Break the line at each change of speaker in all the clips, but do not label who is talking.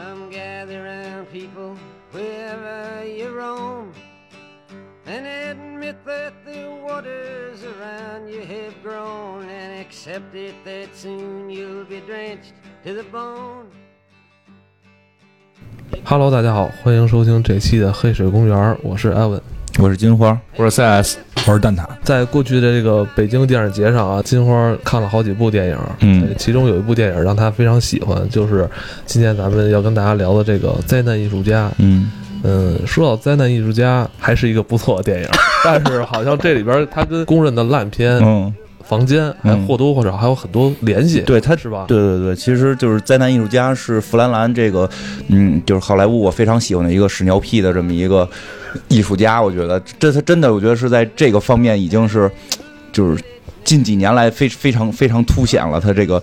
Come gather round, people, wherever you roam, and admit that the waters around you have grown, and accept it that soon you'll be drenched to the bone.
Hello，大家好，欢迎收听这期的《黑水公园》，我是艾文。
我是金花，
我是 CS，
我是蛋挞。
在过去的这个北京电影节上啊，金花看了好几部电影，
嗯
呃其中有一部电影让她非常喜欢，就是今天咱们要跟大家聊的这个《灾难艺术家》。
嗯，
嗯，说到灾难艺术家，还是一个不错的电影，但是好像这里边它跟公认的烂片《
嗯，
房间》还或多或少还有很多联系，
对，他
是吧？
对对对，其实就是灾难艺术家是弗兰兰这个，嗯，就是好莱坞我非常喜欢的一个屎尿屁的这么一个艺术家，我觉得这他真的，我觉得是在这个方面已经是，就是近几年来非非常非常凸显了他这个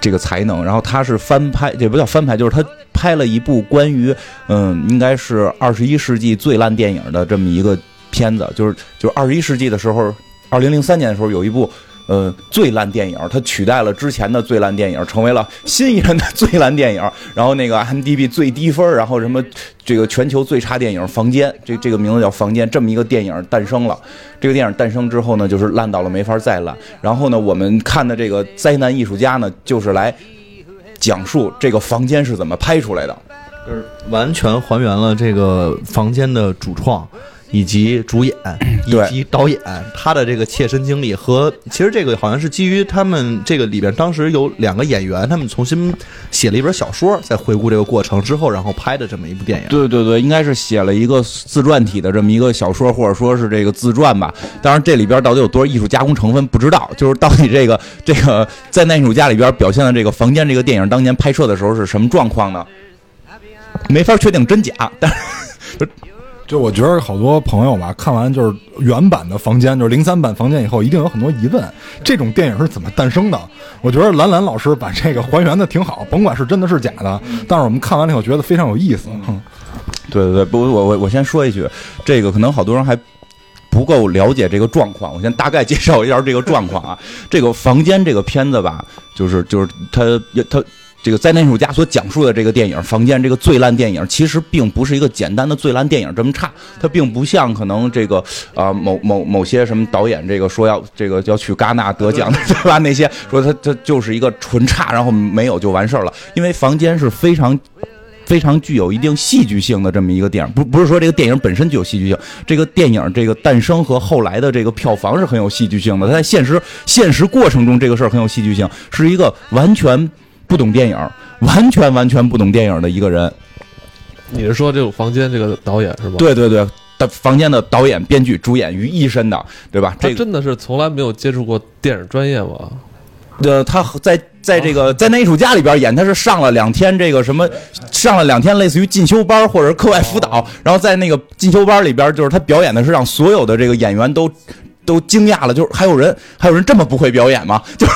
这个才能。然后他是翻拍，也不叫翻拍，就是他拍了一部关于嗯，应该是二十一世纪最烂电影的这么一个片子，就是就是二十一世纪的时候，二零零三年的时候有一部。呃，最烂电影，它取代了之前的最烂电影，成为了新一任的最烂电影。然后那个 M D B 最低分，然后什么这个全球最差电影《房间》，这这个名字叫《房间》，这么一个电影诞生了。这个电影诞生之后呢，就是烂到了没法再烂。然后呢，我们看的这个灾难艺术家呢，就是来讲述这个房间是怎么拍出来的。
就是完全还原了这个房间的主创。以及主演 以及导演他的这个切身经历和其实这个好像是基于他们这个里边当时有两个演员，他们重新写了一本小说，在回顾这个过程之后，然后拍的这么一部电影。
对对对，应该是写了一个自传体的这么一个小说，或者说是这个自传吧。当然，这里边到底有多少艺术加工成分不知道，就是到底这个这个在那艺术家里边表现的这个房间这个电影当年拍摄的时候是什么状况呢？没法确定真假，但是
就我觉得好多朋友吧，看完就是原版的房间，就是零三版房间以后，一定有很多疑问，这种电影是怎么诞生的？我觉得兰兰老师把这个还原的挺好，甭管是真的是假的，但是我们看完了以后觉得非常有意思。嗯
对对对，不，我我我先说一句，这个可能好多人还不够了解这个状况，我先大概介绍一下这个状况啊。这个房间这个片子吧，就是就是他他。这个灾难艺术家所讲述的这个电影《房间》这个最烂电影，其实并不是一个简单的最烂电影这么差，它并不像可能这个啊、某某某些什么导演这个说要这个要去戛纳得奖的 对吧？那些说它它就是一个纯差，然后没有就完事儿了，因为《房间》是非常。非常具有一定戏剧性的这么一个电影，不不是说这个电影本身具有戏剧性，这个电影这个诞生和后来的这个票房是很有戏剧性的。它在现实现实过程中，这个事儿很有戏剧性，是一个完全不懂电影、完全完全不懂电影的一个人。
你是说这个房间这个导演是吧？，
对对对，的房间的导演、编剧、主演于一身的，对吧？这个
真的是从来没有接触过电影专业吗？
呃，他在在这个在那艺术家里边演，他是上了两天这个什么，上了两天类似于进修班或者课外辅导，然后在那个进修班里边，就是他表演的是让所有的这个演员都都惊讶了，就是还有人还有人这么不会表演吗？就是。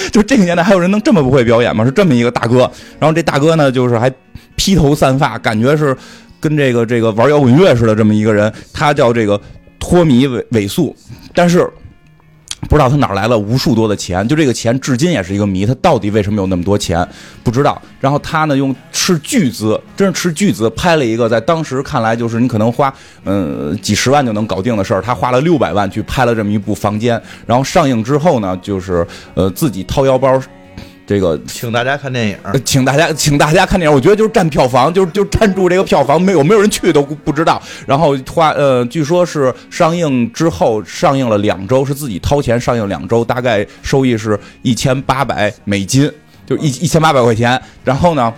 就这个年代还有人能这么不会表演吗？是这么一个大哥，然后这大哥呢，就是还披头散发，感觉是跟这个这个玩摇滚乐似的这么一个人，他叫这个托米韦韦素，但是不知道他哪儿来了无数多的钱，就这个钱至今也是一个谜，他到底为什么有那么多钱不知道。然后他呢用斥巨资，真是斥巨资拍了一个在当时看来就是你可能花嗯、几十万就能搞定的事儿，他花了六百万去拍了这么一部《房间》，然后上映之后呢，就是呃自己掏腰包。这个
请大家看电影，
呃请大家请大家看电影，我觉得就是占票房，就是就占住这个票房，没有没有人去都不知道。然后花呃，据说是上映之后上映了两周，是自己掏钱上映两周，大概收益是一千八百美金，就一一千八百块钱。然后呢？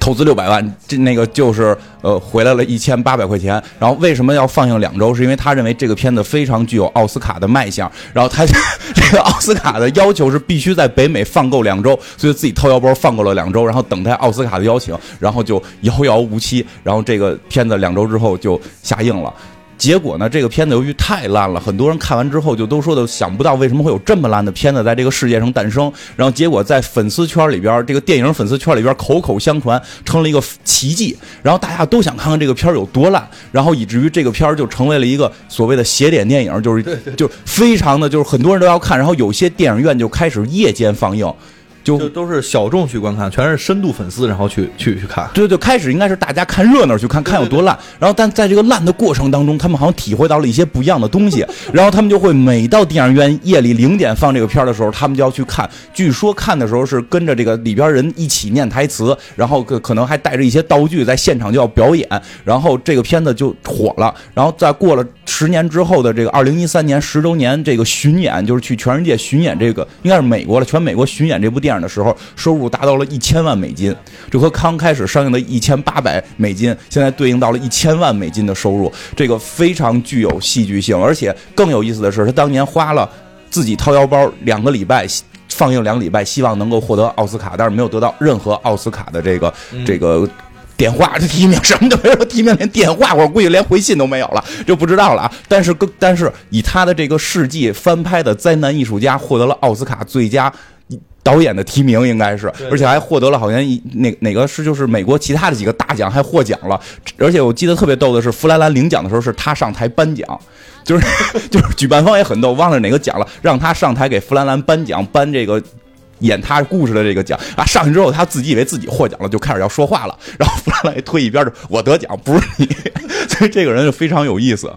投资六百万，这那个就是呃回来了一千八百块钱。然后为什么要放映两周？是因为他认为这个片子非常具有奥斯卡的卖相。然后他 这个奥斯卡的要求是必须在北美放够两周，所以自己掏腰包放够了两周，然后等待奥斯卡的邀请，然后就遥遥无期。然后这个片子两周之后就下映了。结果呢，这个片子由于太烂了，很多人看完之后就都说的想不到为什么会有这么烂的片子在这个世界上诞生。然后结果在粉丝圈里边，这个电影粉丝圈里边口口相传成了一个奇迹。然后大家都想看看这个片有多烂，然后以至于这个片就成为了一个所谓的邪典电影，就是就非常的就是很多人都要看。然后有些电影院就开始夜间放映。就
就都是小众去观看，全是深度粉丝，然后去去去看。
对对，开始应该是大家看热闹去看看有多烂，然后但在这个烂的过程当中，他们好像体会到了一些不一样的东西，然后他们就会每到电影院夜里零点放这个片儿的时候，他们就要去看。据说看的时候是跟着这个里边人一起念台词，然后可可能还带着一些道具，在现场就要表演，然后这个片子就火了。然后在过了十年之后的这个二零一三年十周年这个巡演，就是去全世界巡演这个应该是美国了，全美国巡演这部电影的时候，收入达到了一千万美金，这和刚开始上映的一千八百美金，现在对应到了一千万美金的收入，这个非常具有戏剧性，而且更有意思的是，他当年花了自己掏腰包两个礼拜。放映两个礼拜，希望能够获得奥斯卡，但是没有得到任何奥斯卡的这个、这个电话这 提名，什么都没有提名，连电话我估计连回信都没有了，就不知道了啊。但是更但是以他的这个世纪翻拍的灾难艺术家获得了奥斯卡最佳。导演的提名应该是，而且还获得了好像一哪哪个是就是美国其他的几个大奖还获奖了，而且我记得特别逗的是弗兰兰领奖的时候是他上台颁奖，就是 就是举办方也很逗，忘了哪个奖了，让他上台给弗兰兰颁奖，颁这个演他故事的这个奖。啊，上去之后他自己以为自己获奖了，就开始要说话了，然后弗兰兰一推一边儿，我得奖不是你，所以这个人就非常有意思。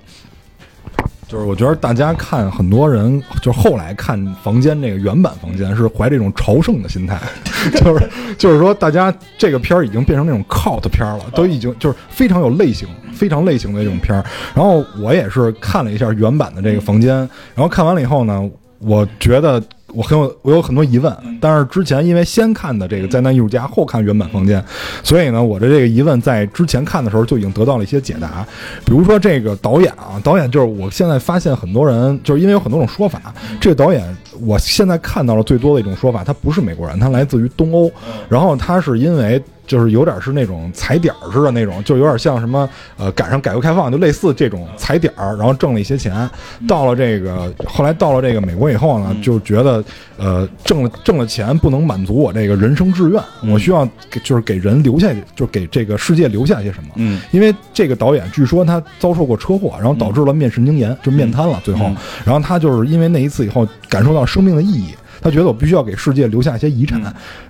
就是我觉得大家看很多人，就是后来看《房间》这个原版《房间》是怀这种朝圣的心态，就是就是说大家这个片儿已经变成那种 cult 片儿了，都已经就是非常有类型、非常类型的这种片儿。然后我也是看了一下原版的这个《房间》，然后看完了以后呢，我觉得我很有我有很多疑问，但是之前因为先看的这个灾难艺术家，后看原版《房间》，所以呢，我的这个疑问在之前看的时候就已经得到了一些解答。比如说这个导演啊，导演就是我现在发现很多人就是因为有很多种说法，这个导演我现在看到了最多的一种说法，他不是美国人，他来自于东欧，然后他是因为。就是有点是那种踩点儿似的那种，就有点像什么呃，赶上改革开放，就类似这种踩点儿，然后挣了一些钱。到了这个后来到了这个美国以后呢，就觉得呃挣了挣了钱不能满足我这个人生志愿，我需要给就是给人留下，就是给这个世界留下些什么。
嗯，
因为这个导演据说他遭受过车祸，然后导致了面神经炎，就面瘫了。最后，然后他就是因为那一次以后感受到生命的意义，他觉得我必须要给世界留下一些遗产，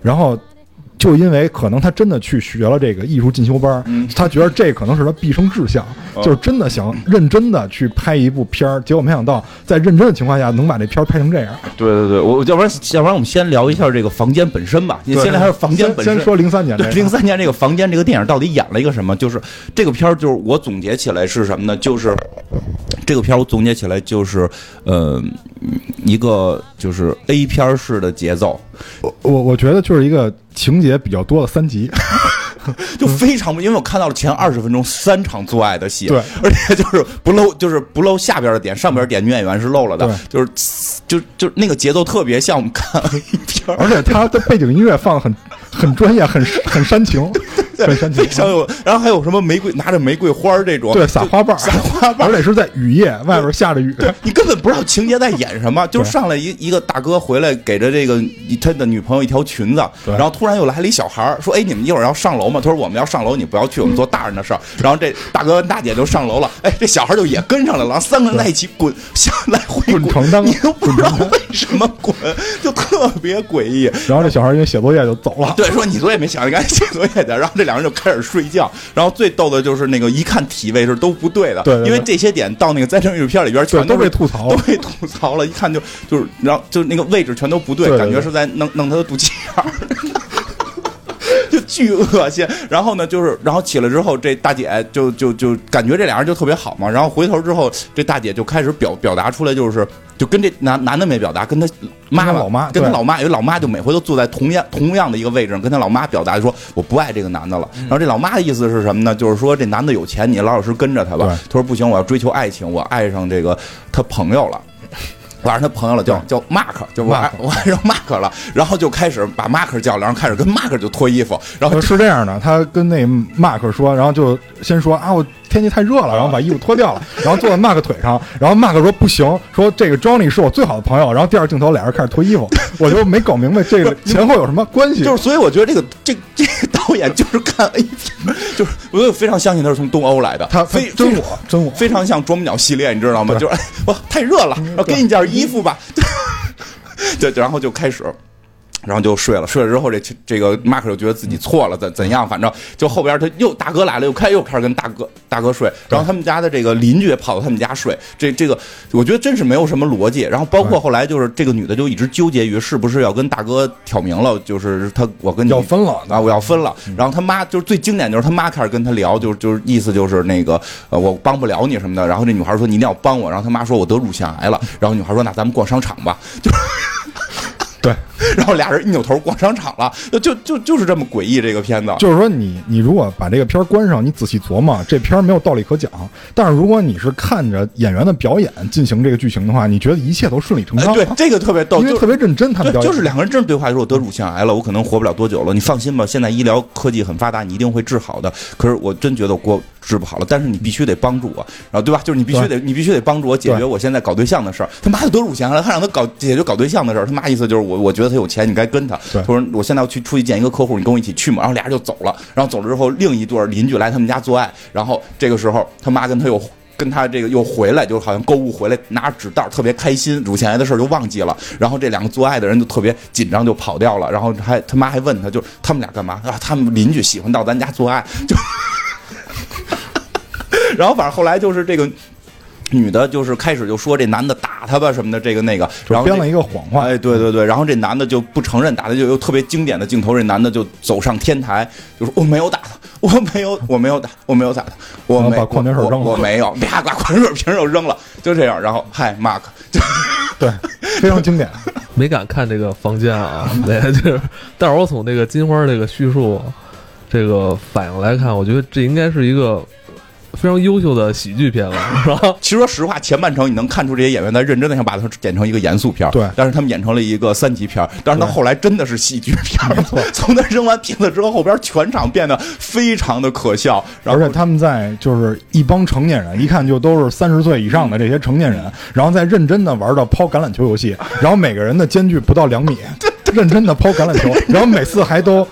然后。就因为可能他真的去学了这个艺术进修班儿，他觉得这可能是他毕生志向，就是真的想认真的去拍一部片儿。结果没想到在认真的情况下能把这片儿拍成这样。
对对对，我要不然要不然我们先聊一下这个房间本身吧。你先聊一下房间本身。
先说零三年这
对
个，
零三年这个房间这个电影到底演了一个什么？就是这个片儿，就是我总结起来是什么呢？就是这个片儿我总结起来就是，呃，一个就是 A 片儿式的节奏，
我我我觉得就是一个情节比较多的三集。
就非常，因为我看到了前二十分钟三场做爱的戏，
对，
而且就是不露，就是不露下边的点，上边点女演员是露了的，就是就就那个节奏特别像我们看 A 片儿，
而且他的背景音乐放的很很专业，很很煽情，
非。常有，然后还有什么玫瑰拿着玫瑰花儿这种，
对，撒花瓣，
撒花瓣
而且是在雨夜，外边下着雨。
你根本不知道情节在演什么，就上来一一个大哥回来给着这个他的女朋友一条裙子，然后突然又来了一小孩儿说：“哎，你们一会儿要上楼吗？”他说：“我们要上楼，你不要去，我们做大人的事儿。”然后这大哥跟大姐就上楼了，哎，这小孩就也跟上来了，然后三个人在一起滚，向来回
滚床单
你都不知道为什么滚，就特别诡异。
然后这小孩因为写作业就走了。
对，说你作业没写完，你赶紧写作业去。然后这两人就开始睡觉。然后最逗的就是那个一看体位是都不对的，
对对对
因为这些点到那个灾难艺术片里边全
对，都被吐槽
都。被吐槽了，一看就就是，然后就那个位置全都不对感觉是在弄弄他的肚脐眼儿。就 巨恶心，然后呢，就是，然后起来之后，这大姐就就就感觉这俩人就特别好嘛，然后回头之后，这大姐就开始表表达出来，就是就跟这男男的没表达，跟他妈妈
跟他老妈对
跟他老妈，因为老妈就每回都坐在同样同样的一个位置上，跟他老妈表达说我不爱这个男的了。然后这老妈的意思是什么呢？就是说这男的有钱，你老老实跟着他吧
对。
他说不行，我要追求爱情，我爱上这个他朋友了。我爱上他朋友了，叫叫 Mark，就我爱
Mark
我爱上 Mark 了，然后就开始把 Mark 叫来，然后开始跟 Mark 就脱衣服，然后
呃是这样的，他跟那 Mark 说，然后就先说啊，我天气太热了，然后把衣服脱掉了，然后坐在 Mark 腿上，然后 Mark 说不行，说这个 Johnny 是我最好的朋友，然后第二镜头俩人开始脱衣服，我就没搞明白这个前后有什么关系。
就是，所以我觉得这个这这个导演就是看 A 片，就是我就非常相信他是从东欧来的，
他
非非
真我真我
非常像啄木鸟系列，你知道吗？就是哎，我太热了，然后给你件衣服吧，对，然后就开始。然后就睡了，睡了之后这这个马克就觉得自己错了，怎怎样？反正就后边他又大哥来了，又开又开始跟大哥大哥睡，然后他们家的这个邻居也跑到他们家睡，这这个我觉得真是没有什么逻辑。然后包括后来就是这个女的就一直纠结于是不是要跟大哥挑明了，就是他我跟你
要分了
啊，我要分了。然后他妈就是最经典就是他妈开始跟他聊，就是就是意思就是那个呃我帮不了你什么的。然后这女孩说你一定要帮我，然后他妈说我得乳腺癌了。然后女孩说那咱们逛商场吧，就。
对，
然后俩人一扭头逛商场了，就就就是这么诡异这个片子。
就是说，你你如果把这个片儿关上，你仔细琢磨，这片儿没有道理可讲。但是如果你是看着演员的表演进行这个剧情的话，你觉得一切都顺理成章。
对，这个特别逗，
因为特别认真，他们表
演就是两个人真是对话，说我得乳腺癌了，我可能活不了多久了。你放心吧，现在医疗科技很发达，你一定会治好的。可是我真觉得过治不好了，但是你必须得帮助我，然后对吧？就是你必须得你必须得帮助我解决我现在搞对象的事儿。他妈的多乳腺癌了，他让他搞解决搞对象的事儿。他妈意思就是我我觉得他有钱。你该跟他，他说我现在要去出去见一个客户，你跟我一起去嘛？然后俩人就走了，然后走了之后，另一对邻居来他们家做爱，然后这个时候他妈跟他又跟他这个又回来，就好像购物回来拿着纸袋，特别开心，乳腺癌的事儿就忘记了。然后这两个做爱的人就特别紧张，就跑掉了。然后还他妈还问他，就他们俩干嘛啊？他们邻居喜欢到咱家做爱，就 然后反正后来就是这个。女的就是开始就说这男的打她吧什么的，这个那个，然后
编了一个谎话。
哎，对对对，然后这男的就不承认打的，就有特别经典的镜头，这男的就走上天台，就说我没有打他，我没有，我没有打，我没有打他，我没
把矿泉水扔了，
我没有，啪把矿泉水瓶又扔了，就这样，然后嗨，Mark，就
对，非常经典，
没敢看这个房间啊，对，就是，但是我从那个金花这个叙述这个反应来看，我觉得这应该是一个。非常优秀的喜剧片了，是吧？
其实说实话，前半程你能看出这些演员在认真的想把它剪成一个严肃片
对。
但是他们演成了一个三级片但是他后来真的是喜剧片
没错。
从他扔完瓶子之后，后边全场变得非常的可笑。而
且他们在就是一帮成年人，一看就都是三十岁以上的这些成年人，然后在认真的玩的抛橄榄球游戏，然后每个人的间距不到两米，认真的抛橄榄球，然后每次还都。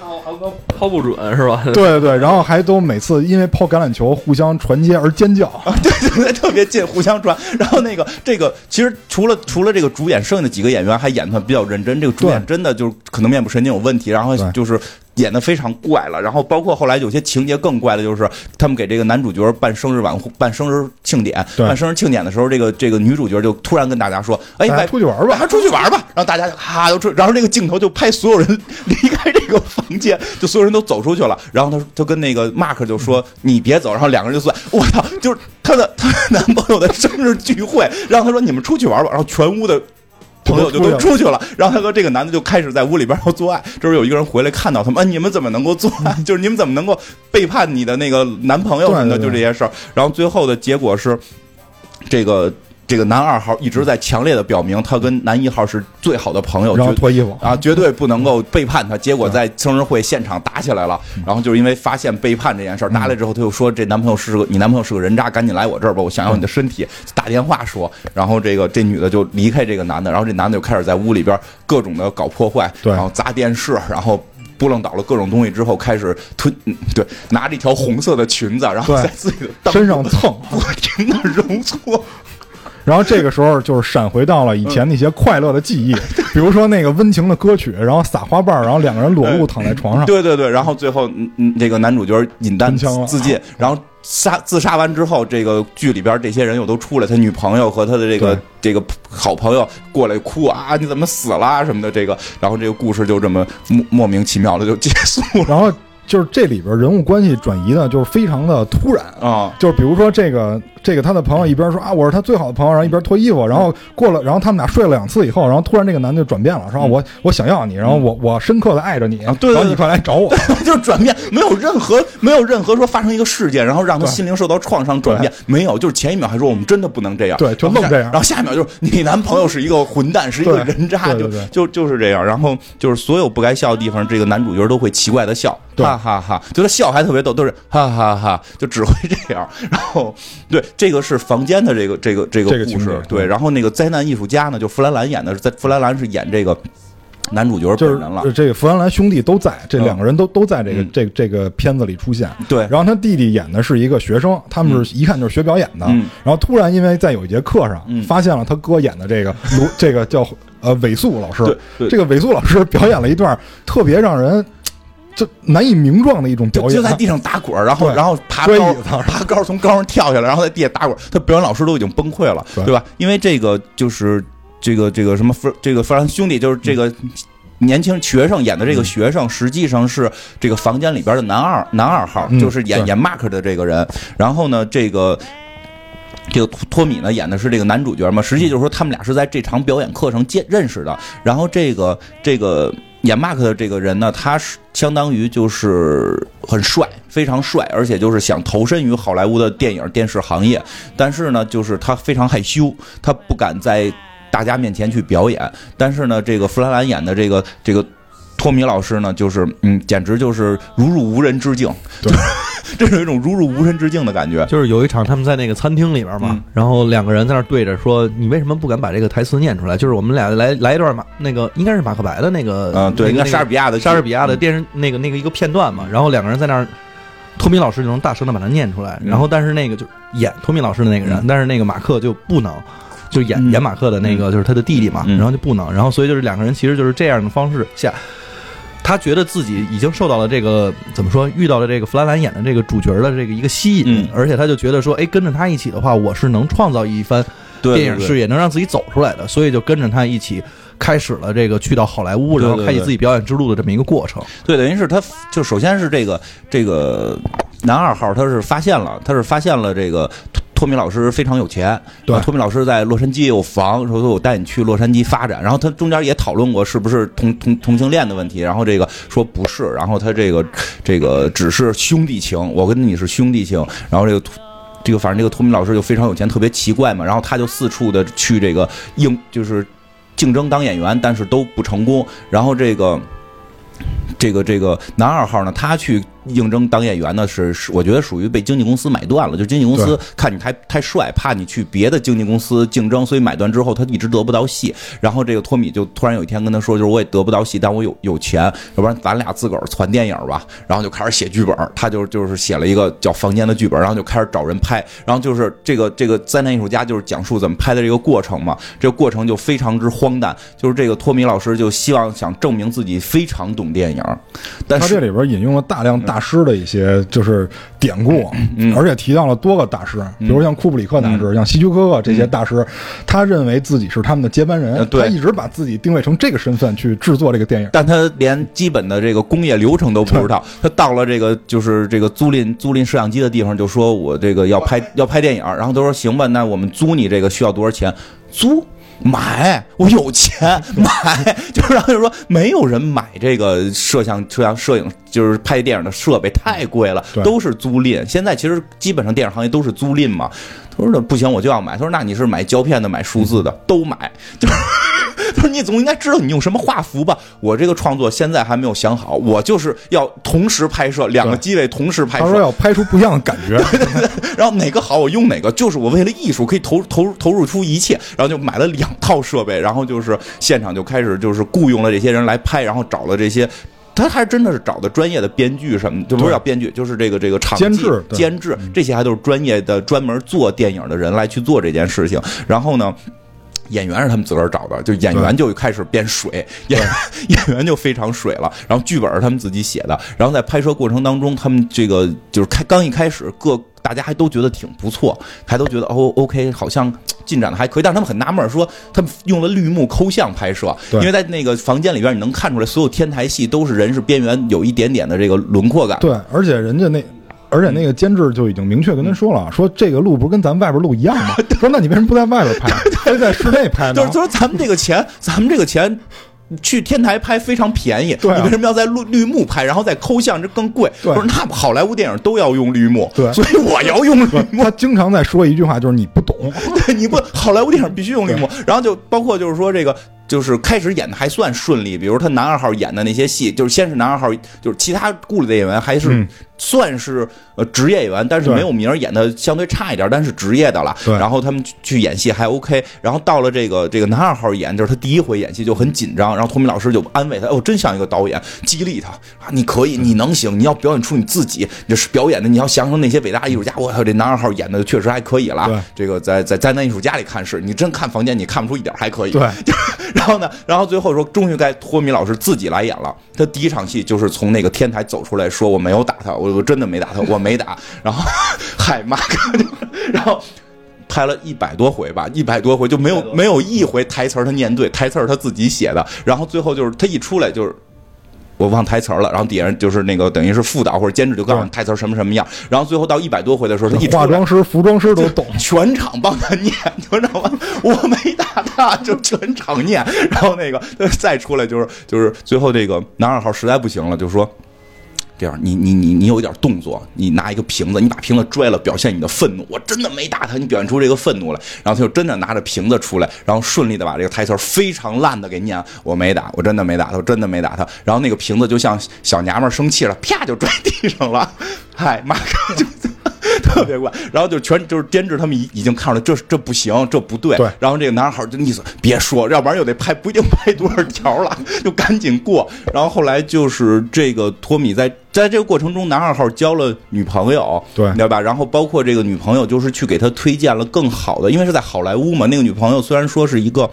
抛不准是吧？
对对对，然后还都每次因为抛橄榄球互相传接而尖叫，
对对对，特别近，互相传。然后那个这个其实除了除了这个主演，剩下的几个演员还演的比较认真。这个主演真的就是可能面部神经有问题，然后就是。演的非常怪了，然后包括后来有些情节更怪的，就是他们给这个男主角办生日晚办生日庆典，办生日庆典的时候，这个这个女主角就突然跟大家说：“哎，
出去玩吧，
还出去玩吧。”然后大家就哈都出，然后这个镜头就拍所有人 离开这个房间，就所有人都走出去了。然后他他跟那个 Mark 就说：“你别走。”然后两个人就算，我操，就是他的他男朋友的生日聚会，然后他说：“你们出去玩吧。”然后全屋的。朋友就都出去了，然后他说这个男的就开始在屋里边要做爱。这时候有一个人回来看到他们，你们怎么能够做爱？就是你们怎么能够背叛你的那个男朋友什么的？就这些事儿。然后最后的结果是，这个。这个男二号一直在强烈的表明，他跟男一号是最好的朋友，
然后脱衣服
啊，绝对不能够背叛他。结果在生日会现场打起来了，然后就是因为发现背叛这件事儿，打来之后他又说这男朋友是个你男朋友是个人渣，赶紧来我这儿吧，我想要你的身体。打电话说，然后这个这女的就离开这个男的，然后这男的就开始在屋里边各种的搞破坏，然后砸电视，然后拨楞倒了各种东西之后开始吞，对，拿着一条红色的裙子，然后在自己的
身上蹭，
不停的揉搓。
然后这个时候就是闪回到了以前那些快乐的记忆，比如说那个温情的歌曲，然后撒花瓣，然后两个人裸露躺在床上。
对对对，然后最后嗯嗯，这个男主角引弹自尽，然后杀自杀完之后，这个剧里边这些人又都出来，他女朋友和他的这个这个好朋友过来哭啊，你怎么死了什么的，这个，然后这个故事就这么莫莫名其妙的就结束了。
然后就是这里边人物关系转移呢，就是非常的突然
啊，
就是比如说这个。这个他的朋友一边说啊，我是他最好的朋友，然后一边脱衣服，然后过了，然后他们俩睡了两次以后，然后突然这个男的就转变了，说我我想要你，然后我我深刻的爱着你，然后你快来找我，
就是转变，没有任何没有任何说发生一个事件，然后让他心灵受到创伤转变，没有，就是前一秒还说我们真的不能这样，
对，就愣这样，
然后下一秒就是你男朋友是一个混蛋，是一个人渣，就就就是这样，然后就是所有不该笑的地方，这个男主角都会奇怪的笑，哈哈哈，就他笑还特别逗，都是哈哈哈，就只会这样，然后对这个是房间。的这个这个这个故事，对，然后那个灾难艺术家呢，就弗兰兰演的是，在弗兰兰是演这个男主角
就是
本人了。
这个弗兰兰兄弟都在，这
嗯
两个人都都在这个
嗯
这这个片子里出现。
对，
然后他弟弟演的是一个学生，他们是一看就是学表演的。
嗯
然后突然因为在有一节课上，
嗯
发现了他哥演的这个卢，这个叫呃韦素老师。这个韦素老师表演了一段特别让人就难以名状的一种表演，
就就在地上打滚儿，然后然后爬高爬高从高上跳下来，然后在地下打滚儿。他表演老师都已经崩溃了，
对
对吧？因为这个就是这个这个什么弗这个弗兰兄弟，就是这个。年轻学生演的这个学生，实际上是这个房间里边的男二男二号，
嗯
就是演演 Mark 的这个人。然后呢，这个这个托托米呢演的是这个男主角嘛，实际就是说他们俩是在这场表演课上见认识的。然后这个这个演 Mark 的这个人呢，他是相当于就是很帅，非常帅，而且就是想投身于好莱坞的电影电视行业，但是呢，就是他非常害羞，他不敢在大家面前去表演。但是呢，这个弗兰兰演的这个这个。托米老师呢，就是嗯，简直就是如入无人之境，
对，
这是有一种如入无人之境的感觉。
就是有一场他们在那个餐厅里边嘛，
嗯。
然后两个人在那对着说：“你为什么不敢把这个台词念出来？”就是我们俩来来一段马那个应该是马克白的那个，
嗯，对，应该莎士比亚的
莎士比亚的电视那个那个一个片段嘛，然后两个人在那儿，托米老师就能大声的把它念出来，
嗯。
然后但是那个就演托米老师的那个人，
嗯。
但是那个马克就不能。就演
嗯。
演马克的那个就是他的弟弟嘛，
嗯。
然后就不能，然后所以就是两个人其实就是这样的方式下，他觉得自己已经受到了这个怎么说，遇到了这个弗兰兰演的这个主角的这个一个吸引，
嗯。
而且他就觉得说，哎，跟着他一起的话，我是能创造一番电影事业，能让自己走出来的，所以就跟着他一起开始了这个去到好莱坞，然后开启自己表演之路的这么一个过程。
对，等于是他就首先是这个这个男二号，他是发现了，他是发现了这个托托米老师非常有钱，
对
托米老师在洛杉矶也有房，说说我带你去洛杉矶发展，然后他中间也讨论过是不是同同同性恋的问题，然后这个说不是，然后他这个这个只是兄弟情，我跟你是兄弟情，然后这个。这个反正这个托米老师就非常有钱，特别奇怪嘛，然后他就四处的去这个应就是竞争当演员，但是都不成功。然后这个这个这个男二号呢，他去应征当演员呢，是是我觉得属于被经纪公司买断了，就经纪公司看你太太帅，怕你去别的经纪公司竞争，所以买断之后他一直得不到戏。然后这个托米就突然有一天跟他说，就是我也得不到戏，但我有有钱，要不然咱俩自个儿传电影吧。然后就开始写剧本，他就就是写了一个叫《房间》的剧本，然后就开始找人拍。然后就是这个这个灾难艺术家就是讲述怎么拍的这个过程嘛，这个过程就非常之荒诞。就是这个托米老师就希望想证明自己非常懂电影，但是
他这里边引用了大量大师的一些就是典故，
嗯
而且提到了多个大师，比如像库布里克大师、像希区柯克这些大师，他认为自己是他们的接班人，他一直把自己定位成这个身份去制作这个电影。
但他连基本的这个工业流程都不知道。他到了这个就是这个租赁租赁摄像机的地方，就说我这个要拍要拍电影，然后他说行吧，那我们租你这个需要多少钱？租。买，我有钱 买，就是然后就说没有人买这个摄像摄像摄影，就是拍电影的设备太贵了，都是租赁。现在其实基本上电影行业都是租赁嘛。他说那不行，我就要买。他说那你是买胶片的，买数字的，都买。就是 他说你总应该知道你用什么画幅吧？我这个创作现在还没有想好，我就是要同时拍摄两个机位同时拍摄
他说
摄，
要拍出不一样的感觉，
然后哪个好我用哪个，就是我为了艺术可以投投投入出一切，然后就买了两套设备，然后就是现场就开始就是雇佣了这些人来拍，然后找了这些。他还真的是找的专业的编剧什么，就不是叫编剧，就是这个这个场
制
监制这些还都是专业的专门做电影的人来去做这件事情。然后呢，演员是他们自个儿找的，就演员就开始变水，演 演员就非常水了。然后剧本是他们自己写的，然后在拍摄过程当中，他们这个就是开刚一开始各大家还都觉得挺不错，还都觉得哦 OK，好像进展的还可以，但是他们很纳闷，说他们用了绿幕抠像拍摄，
对
因为在那个房间里边你能看出来，所有天台戏都是人是边缘有一点点的这个轮廓感。
对，而且人家那。而且那个监制就已经明确跟他说了，说这个路不是跟咱外边路一样吗？说那你为什么不在外边拍，非在室内拍呢
就是？说咱们这个钱，咱们这个钱。去天台拍非常便宜，
对啊
你为什么要在绿绿幕拍，然后再抠像，这更贵？不是那好莱坞电影都要用绿幕，
对
所以我要用绿幕。
他经常在说一句话，就是你不懂。
对，你不好莱坞电影必须用绿幕，然后就包括就是说这个就是开始演的还算顺利，比如他男二号演的那些戏，就是先是男二号，就是其他雇里的演员还是
嗯
算是呃职业演员，但是没有名儿，演的相对差一点，但是职业的了。
对
然后他们去去演戏还 OK，然后到了这个这个男二号演，就是他第一回演戏就很紧张，然后托米老师就安慰他，哦，真像一个导演，激励他啊，你可以，你能行，你要表演出你自己，你是表演的，你要想想那些伟大艺术家，我操，这男二号演的确实还可以了
对。
这个在在灾难艺术家里看是，你真看房间你看不出一点还可以。
对，
然 后呢，然后最后说，终于该托米老师自己来演了。他第一场戏就是从那个天台走出来说：“我没有打他，我我真的没打他，我没打。”然后，嗨妈，然后拍了一百多回吧，一百多回就没有没有一回台词儿他念对，台词儿他自己写的。然后最后就是他一出来就是。我忘台词儿了，然后底下就是那个等于是副导或者监制就告诉你台词儿什么什么样，然后最后到一百多回的时候，他一
化妆师、服装师都懂。
全场帮他念，你知道吗我没打他，就全场念。然后那个再出来就是就是最后这个男二号实在不行了，就说。这样，你你你你有一点动作，你拿一个瓶子，你把瓶子摔了，表现你的愤怒。我真的没打他，你表现出这个愤怒来。然后他就真的拿着瓶子出来，然后顺利的把这个台词非常烂的给念。我没打，我真的没打他，我真的没打他。然后那个瓶子就像小娘们生气了，啪就摔地上了。嗨，马上就。特别怪，然后就全就是监制他们已已经看出来这这不行，这不对。
对
然后这个男孩就意思别说，要不然又得拍不一定拍多少条了，就赶紧过。然后后来就是这个托米在在这个过程中，男二号交了女朋友，
对
对吧？然后包括这个女朋友就是去给他推荐了更好的，因为是在好莱坞嘛。那个女朋友虽然说是一个。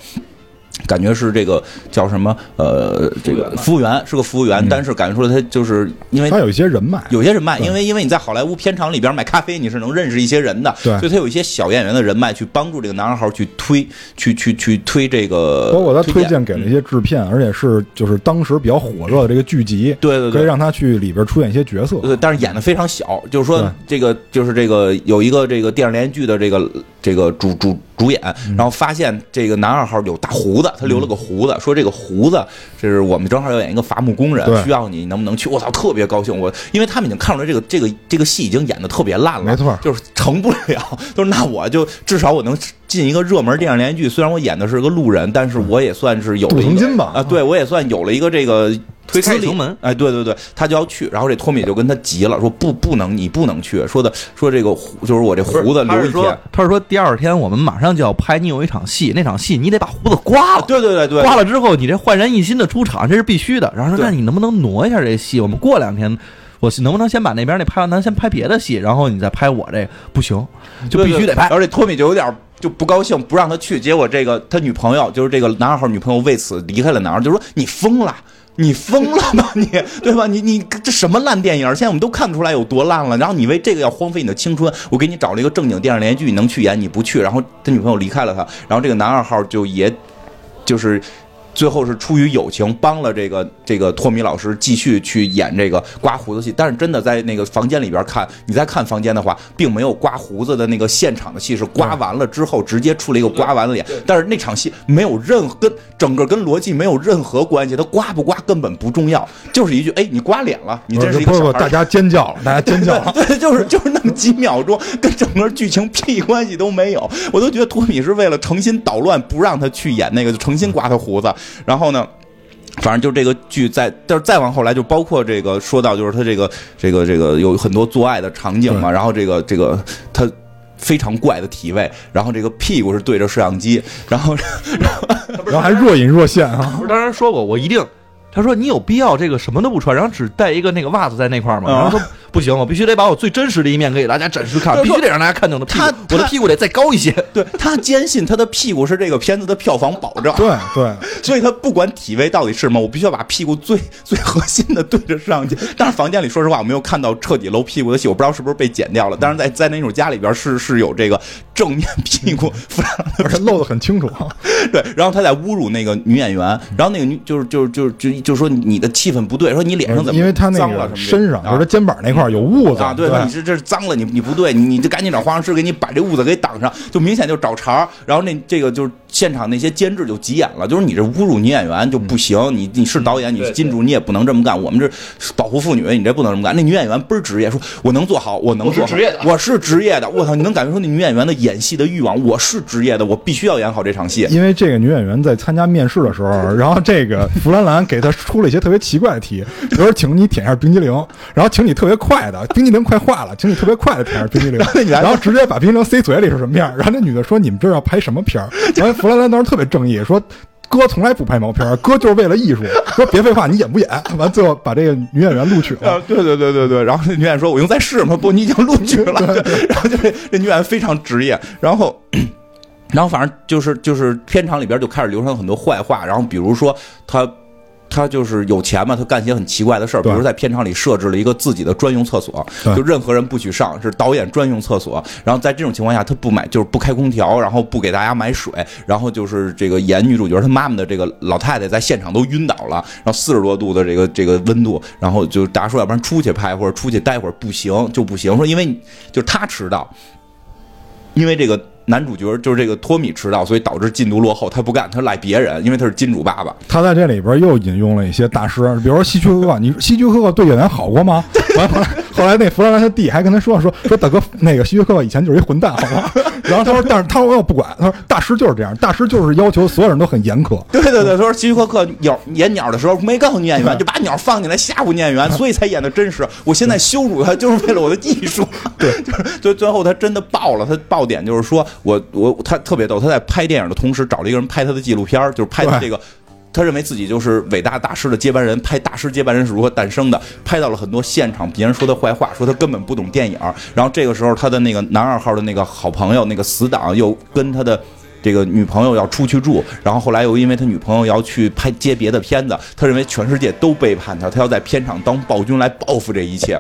感觉是这个叫什么？呃，这个服务员是个服务员，但是感觉出来他就是因为
他有一些人脉，
有些人脉，因为因为你在好莱坞片场里边买咖啡，你是能认识一些人的，
对。
所以他有一些小演员的人脉去帮助这个男二号去推，去去去推这个，
包括他推荐。
荐，
给了一些制片，而且是就是当时比较火热的这个剧集，
对对对。
可以让他去里边出演一些角色。
对，但是演的非常小，就是说这个就是这个有一个这个电视连续剧的这个这个主主主演，
嗯。
然后发现这个男二号有大胡子，他留了个胡子，说这个胡子这是我们正好要演一个伐木工人，需要你能不能去？我操，特别高兴！我因为他们已经看出来这个这个这个戏已经演的特别烂了，
没错
就是成不了。就是那我就至少我能进一个热门电视连续剧，虽然我演的是个路人，但是我也算是有了
镀
一个
金吧
啊，对我也算有了一个这个。
推开城门
哎，对对对，他就要去，然后这托米就跟他急了，说不不能，你不能去，说的说这个胡就是我这胡子留一天，，
他是说第二天我们马上就要拍，你有一场戏，那场戏你得把胡子刮了。
对对对对，
刮了之后，你这焕然一新的出场，这是必须的。然后说，那你能不能挪一下这戏？我们过两天，我能不能先把那边那拍完，咱先拍别的戏，然后你再拍我这个？不行，就必须得拍。
而且托米就有点就不高兴，不让他去。结果这个他女朋友就是这个男二号女朋友为此离开了男二，就说你疯了。你疯了吗？你对吧？你你这什么烂电影？现在我们都看不出来有多烂了。然后你为这个要荒废你的青春，我给你找了一个正经电视连续剧，你能去演，你不去。然后他女朋友离开了他，然后这个男二号就也，就是最后是出于友情帮了这个这个托米老师继续去演这个刮胡子戏，但是真的在那个房间里边看，你再看房间的话，并没有刮胡子的那个现场的戏，是刮完了之后直接出了一个刮完了脸，但是那场戏没有任何跟整个跟逻辑没有任何关系，他刮不刮根本不重要，就是一句哎你刮脸了，你这是一个。
大家尖叫了，大家尖叫了。
对，就是就是那么几秒钟，跟整个剧情 屁关系都没有。我都觉得托米是为了诚心捣乱，不让他去演那个，就诚心刮他胡子。然后呢？反正就这个剧在，但是再往后来就包括这个说到就是他这个这个这个有很多做爱的场景嘛，然后这个这个他非常怪的体位，然后这个屁股是对着摄像机，然后
然后 然后还若隐若现啊
不。是当时说过，我一定。他说：“你有必要这个什么都不穿，然后只带一个那个袜子在那块儿吗？”
啊
然后说：“不行，我必须得把我最真实的一面给大家展示看，必须得让大家看见我的屁股
他，
我的屁股得再高一些。
对他坚信他的屁股是这个片子的票房保障，
对对，
所以他不管体位到底是什么，我必须要把屁股最 最核心的对着摄像机。但是房间里，说实话，我没有看到彻底露屁股的戏，我不知道是不是被剪掉了。但是在在那种家里边是是有这个正面屁股
而且露的很清楚。
对，然后他在侮辱那个女演员，然后那个女就是就是就是就就说你的气氛不对，说你脸上怎么
因为他那个
脏了什么
身上，
啊
就是他肩膀那块儿有痦子
啊，对，对你这这是脏了，你你不对，你你就赶紧找化妆师给你把这痦子给挡上，就明显就找茬儿。然后那这个就是现场那些监制就急眼了，就是你这侮辱女演员就不行，你你是导演，你是金主，你也不能这么干。我们这保护妇女，你这不能这么干。那女演员倍儿职业，说我能做好，我能做好，
我是职业的
我是职业的。我操，你能感觉出那女演员的演戏的欲望？我是职业的，我必须要演好这场戏。
因为这个女演员在参加面试的时候，然后这个弗兰兰给她出了一些特别奇怪的题，比如说请你舔一下冰激凌，然后请你特别快的，冰激凌快化了，请你特别快的舔一下冰激凌，然后直接把冰激凌塞嘴里是什么样？然后那女的说：“你们这要拍什么片儿？” 然后弗兰兰当时特别正义，说。哥从来不拍毛片儿，哥就是为了艺术。说别废话，你演不演？完最后把这个女演员录取了。
啊，对对对对对，然后那女演员说：“我用在试吗？”不，你已经录取了。然后就这这女演员非常职业，然后。然后反正就是就是片场里边就开始流传很多坏话，然后比如说他他就是有钱嘛，他干些很奇怪的事儿，比如在片场里设置了一个自己的专用厕所，就任何人不许上，是导演专用厕所。然后在这种情况下，他不买就是不开空调，然后不给大家买水，然后就是这个演女主角她妈妈的这个老太太在现场都晕倒了，然后四十多度的这个这个温度，然后就大家说要不然出去拍或者出去待会儿不行就不行，说因为就是他迟到，因为这个男主角就是这个托米迟到，所以导致进度落后。他不干，他赖别人，因为他是金主爸爸。
他在这里边又引用了一些大师，比如说希区柯克，你希区柯克对演员好过吗？完后来后来那弗兰兰他弟还跟他说说说大哥，那个希区柯克以前就是一混蛋，好吗？然后他说，但是他说我不管，他说大师就是这样，大师就是要求所有人都很严苛。
对对对，他说希区柯克鸟演鸟的时候没告诉你演员，就把鸟放进来吓唬你演员，所以才演的真实。我现在羞辱他，就是为了我的艺术。对，就是最最后他真的爆了，他爆点就是说我我他特别逗，他在拍电影的同时找了一个人拍他的纪录片，就是拍他这个。他认为自己就是伟大大师的接班人，拍大师接班人是如何诞生的，拍到了很多现场别人说他坏话，说他根本不懂电影。然后这个时候，他的那个男二号的那个好朋友，那个死党又跟他的这个女朋友要出去住，然后后来又因为他女朋友要去拍接别的片子，他认为全世界都背叛他，他要在片场当暴君来报复这一切。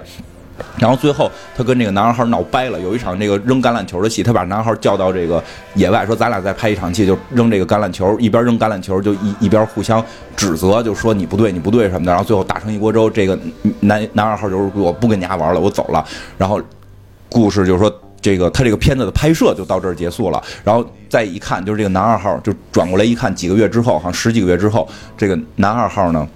然后最后他跟这个男二号闹掰了，有一场这个扔橄榄球的戏，他把男二号叫到这个野外，说咱俩再拍一场戏，就扔这个橄榄球，一边扔橄榄球就一一边互相指责，就说你不对，你不对什么的。然后最后打成一锅粥，这个男男二号就是我不跟你家玩了，我走了。然后故事就是说。这个他这个片子的拍摄就到这儿结束了，然后再一看，就是这个男二号就转过来一看，几个月之后，好像十几个月之后，这个男二号呢，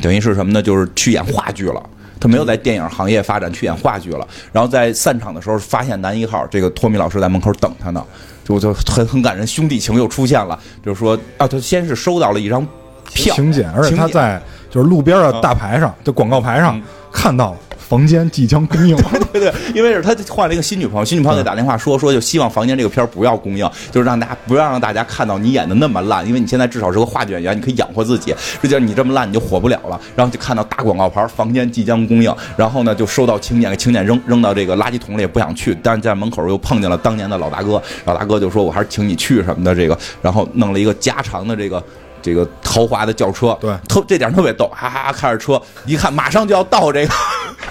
等于是什么呢？就是去演话剧了。他没有在电影行业发展，去演话剧了。然后在散场的时候，发现男一号这个托米老师在门口等他呢，就就很很感人，兄弟情又出现了。就是说啊，他先是收到了一张票，
请柬，而且他在就是路边的大牌上，就广告牌上
嗯
看到了房间即将供应。
对对，因为是他换了一个新女朋友，新女朋友给打电话说说，就希望房间这个片儿不要供应，就是让大家不要让大家看到你演的那么烂，因为你现在至少是个话剧演员，你可以养活自己。这就是你这么烂，你就火不了了。然后就看到大广告牌，房间即将供应，然后呢就收到请柬，给请柬扔扔到这个垃圾桶里，也不想去，但是在门口又碰见了当年的老大哥，老大哥就说我还是请你去什么的这个，然后弄了一个加长的这个。这个豪华的轿车，
对
特这点特别逗，哈哈哈，开着车，一看马上就要到这个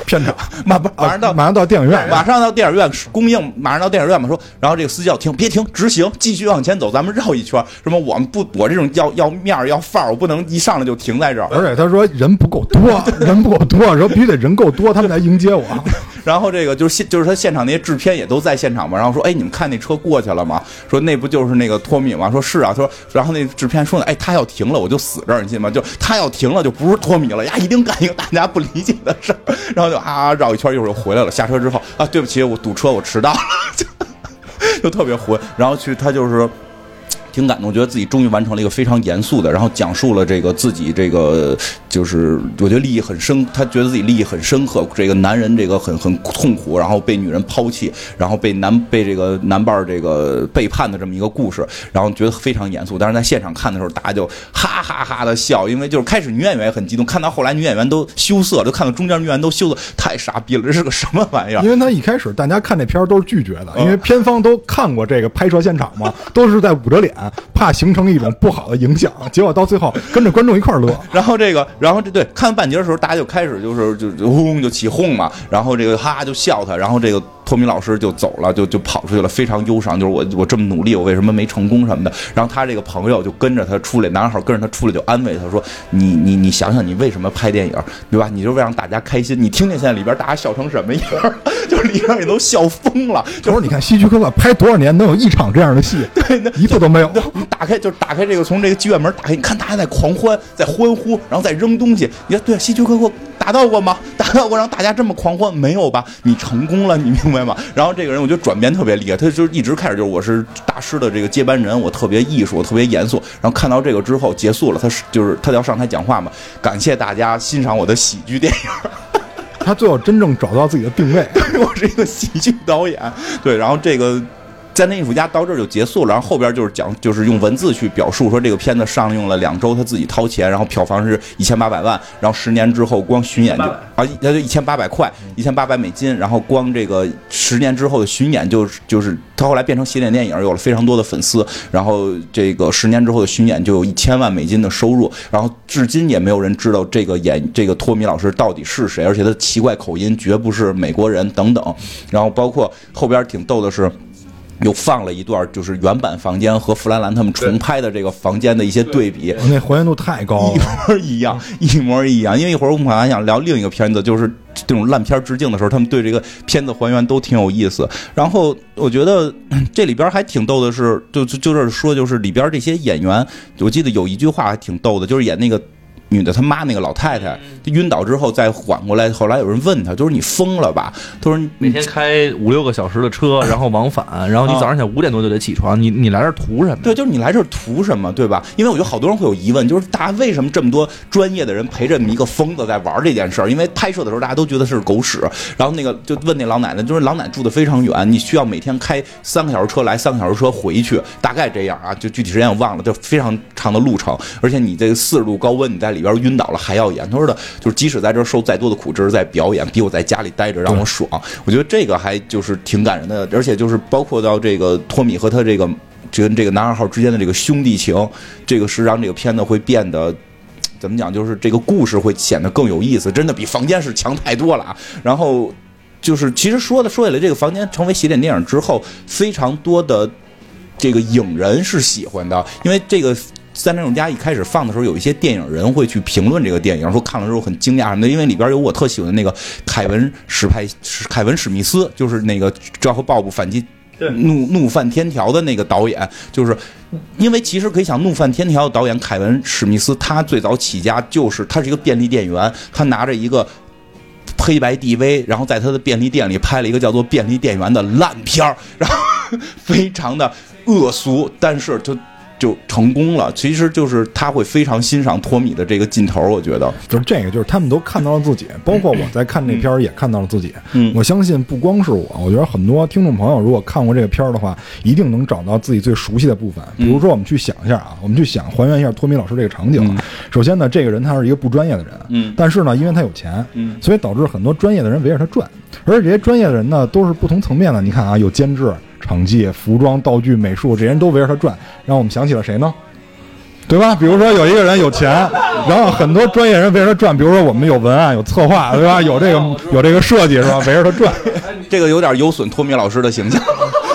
片场
马马上到
马上到电影院，
马上到电影院供应，马上到电影院嘛，说，然后这个司机要停，别停，直行，继续往前走，咱们绕一圈。什么我们不，我这种要要面儿要范儿，我不能一上来就停在这儿。
而且他说人不够多，人不够多，说必须得人够多，他们来迎接我。
然后这个就是现就是他现场那些制片也都在现场嘛，然后说，哎，你们看那车过去了吗？说那不就是那个托米吗？说是啊，他说，然后那制片说呢，哎，他要停了，我就死这儿，你信吗？就他要停了，就不是托米了呀，一定干一个大家不理解的事儿，然后就啊绕一圈，一会儿又回来了。下车之后啊，对不起，我堵车，我迟到了，就就特别混。然后去他就是。挺感动，觉得自己终于完成了一个非常严肃的，然后讲述了这个自己这个就是我觉得利益很深，他觉得自己利益很深刻，这个男人这个很很痛苦，然后被女人抛弃，然后被男被这个男伴儿这个背叛的这么一个故事，然后觉得非常严肃。但是在现场看的时候，大家就哈哈哈的笑，因为就是开始女演员也很激动，看到后来女演员都羞涩，就看到中间女演员都羞涩，太傻逼了，这是个什么玩意儿
因？为他一开始大家看这片儿都是拒绝的，
嗯
因为片方都看过这个拍摄现场嘛，都是在捂着脸，怕形成一种不好的影响。结果到最后跟着观众一块儿乐，
然后这个，然后这对看半截的时候，大家就开始就是就就轰就起哄嘛，然后这个哈就笑他，然后这个托米老师就走了，就就跑出去了，非常忧伤，就是我我这么努力，我为什么没成功什么的。然后他这个朋友就跟着他出来，男孩跟着他出来就安慰他说：“你你你想想，你为什么拍电影，对吧？你就为让大家开心。你听听现在里边大家笑成什么样，就是里边也都笑疯了。
就是你看希区柯克拍多少年能有一场这样的戏？
对，那
一次都没有。
你打开就是打开这个从这个剧院门打开，你看大家在狂欢，在欢呼，然后在扔东西。你看，对，希区柯克达到过吗？达到过让大家这么狂欢没有吧？你成功了，你明白吗？然后这个人我觉得转变特别厉害，他就是一直开始就是我是大师的这个接班人，我特别艺术，我特别严肃。然后看到这个之后结束了，他是就是他要上台讲话嘛，感谢大家欣赏我的喜剧电影。
他最后真正找到自己的定位。
我是一个喜剧导演，对，然后这个。在那艺术家到这儿就结束了，然后后边就是讲，就是用文字去表述说这个片子上映了两周，他自己掏钱，然后票房是一千八百万，然后十年之后光巡演就啊，那就一千八百块，一千八百美金，然后光这个十年之后的巡演就就是他后来变成系列电影，有了非常多的粉丝，然后这个十年之后的巡演就有一千万美金的收入，然后至今也没有人知道这个演这个托米老师到底是谁，而且他奇怪口音绝不是美国人等等，然后包括后边挺逗的是。又放了一段，就是原版房间和弗兰兰他们重拍的这个房间的一些对比，
那还原度太高了，
一模一样，一模一样。因为一会儿我们还想聊另一个片子，就是这种烂片致敬的时候，他们对这个片子还原都挺有意思。然后我觉得这里边还挺逗的是，就就就这说，就是里边这些演员，我记得有一句话还挺逗的，就是演那个。女的他妈那个老太太她晕倒之后再缓过来，后来有人问她，就是你疯了吧？她说
每天开五六个小时的车，然后往返，然后你早上起来五点多就得起床，你你来这图什么？
对，就是你来这图什么，对吧？因为我觉得好多人会有疑问，就是大家为什么这么多专业的人陪这么一个疯子在玩这件事儿？因为拍摄的时候大家都觉得是狗屎，然后那个就问那老奶奶，就是老奶奶住的非常远，你需要每天开三个小时车来，三个小时车回去，大概这样啊，就具体时间我忘了，就非常长的路程，而且你这个四十度高温，你在里边晕倒了还要演。他说的，就是即使在这受再多的苦，这是在表演，比我在家里待着让我爽。我觉得这个还就是挺感人的，而且就是包括到这个托米和他这个跟这个男二号之间的这个兄弟情，这个是让这个片子会变得怎么讲？就是这个故事会显得更有意思，真的比房间是强太多了啊。然后就是其实说的说起来，这个房间成为洗脸电影之后，非常多的这个影人是喜欢的，因为这个。三联勇家一开始放的时候，有一些电影人会去评论这个电影，说看了之后很惊讶什么的，因为里边有我特喜欢的那个凯文史派凯文史密斯，就是那个《昭和鲍勃反击怒怒犯天条的那个导演，就是因为其实可以想，怒犯天条的导演凯文史密斯，他最早起家就是他是一个便利店员，他拿着一个黑白 DV，然后在他的便利店里拍了一个叫做《便利店员》的烂片儿，然后 非常的恶俗，但是就。就成功了，其实就是他会非常欣赏托米的这个劲头，我觉得
就是这个，就是他们都看到了自己，包括我在看这片儿也看到了自己。
嗯，
我相信不光是我，我觉得很多听众朋友如果看过这个片儿的话，一定能找到自己最熟悉的部分。比如说，我们去想一下啊，我们去想还原一下托米老师这个场景。首先呢，这个人他是一个不专业的人，
嗯，
但是呢，因为他有钱，
嗯，
所以导致很多专业的人围着他转，而且这些专业的人呢都是不同层面的。你看啊，有监制、场记、服装、道具、美术，这些人都围着他转，让我们想起了谁呢？对吧？比如说有一个人有钱，然后很多专业人围着他转。比如说我们有文案、有策划，对吧？有这个有这个设计，是吧？围着他转，
这个有点有损托米老师的形象，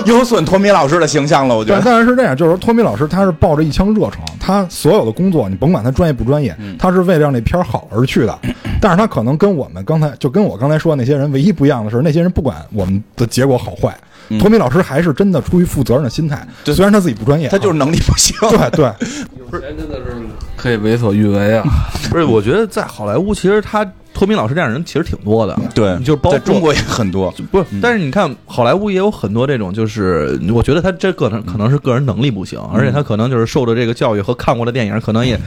有损托米老师的形象了。我觉得，
当然是这样，就是说托米老师他是抱着一腔热诚，他所有的工作，你甭管他专业不专业，他是为了让那片儿好而去的。但是他可能跟我们刚才就跟我刚才说的那些人唯一不一样的是，那些人不管我们的结果好坏。托米老师还是真的出于负责任的心态，虽然他自己不专业，
他就是能力不行。
对对，
有钱真的是可以为所欲为啊！
不是，我觉得在好莱坞，其实他托米老师这样人其实挺多的。
对，
就是包括
中国也很多。
不是，但是你看好莱坞也有很多这种，就是我觉得他这个人可能是个人能力不行，而且他可能就是受的这个教育和看过的电影，可能也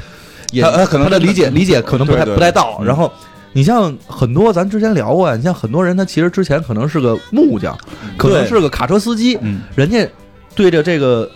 也
他可能
他的理解理解可能不太不太到，然后。你像很多，咱之前聊过呀。你像很多人，他其实之前可能是个木匠，可能是个卡车司机，
嗯
人家对着这个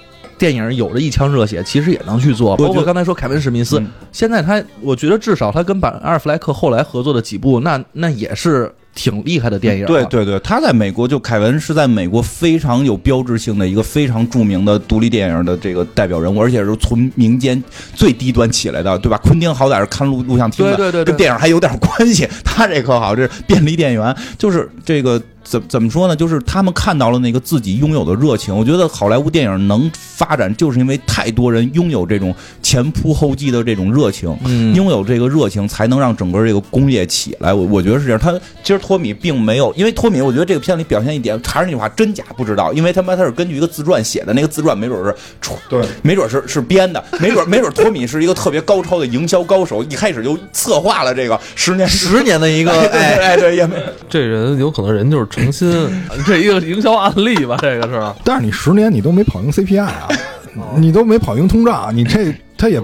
电影有着一腔热血，其实也能去做。包括刚才说凯文史密斯，
嗯
现在他，我觉得至少他跟版阿尔弗莱克后来合作的几部，那那也是挺厉害的电影。
对，对对，他在美国就凯文是在美国非常有标志性的一个非常著名的独立电影的这个代表人物，而且是从民间最低端起来的，对吧？昆汀好歹是看录录像厅的，
对对对对
跟电影还有点关系。他这可好，这是便利店员，就是这个怎怎么说呢？就是他们看到了那个自己拥有的热情。我觉得好莱坞电影能发展，就是因为太多人拥有这种前仆后继的这种热情，
嗯
拥有这个热情，才能让整个这个工业起来。我我觉得是这样。他其实托米并没有，因为托米，我觉得这个片里表现一点，还是那句话，真假不知道，因为他妈他是根据一个自传写的，那个自传没准是出
对，
没准是是编的，没准没准托米是一个特别高超的营销高手，一开始就策划了这个十年
十年的一个
哎
哎，
哎对也没
这人有可能人就是诚心，这一个营销案例吧，这个是。
但是你十年你都没跑赢 CPI 啊，你都没跑赢通胀，你这他也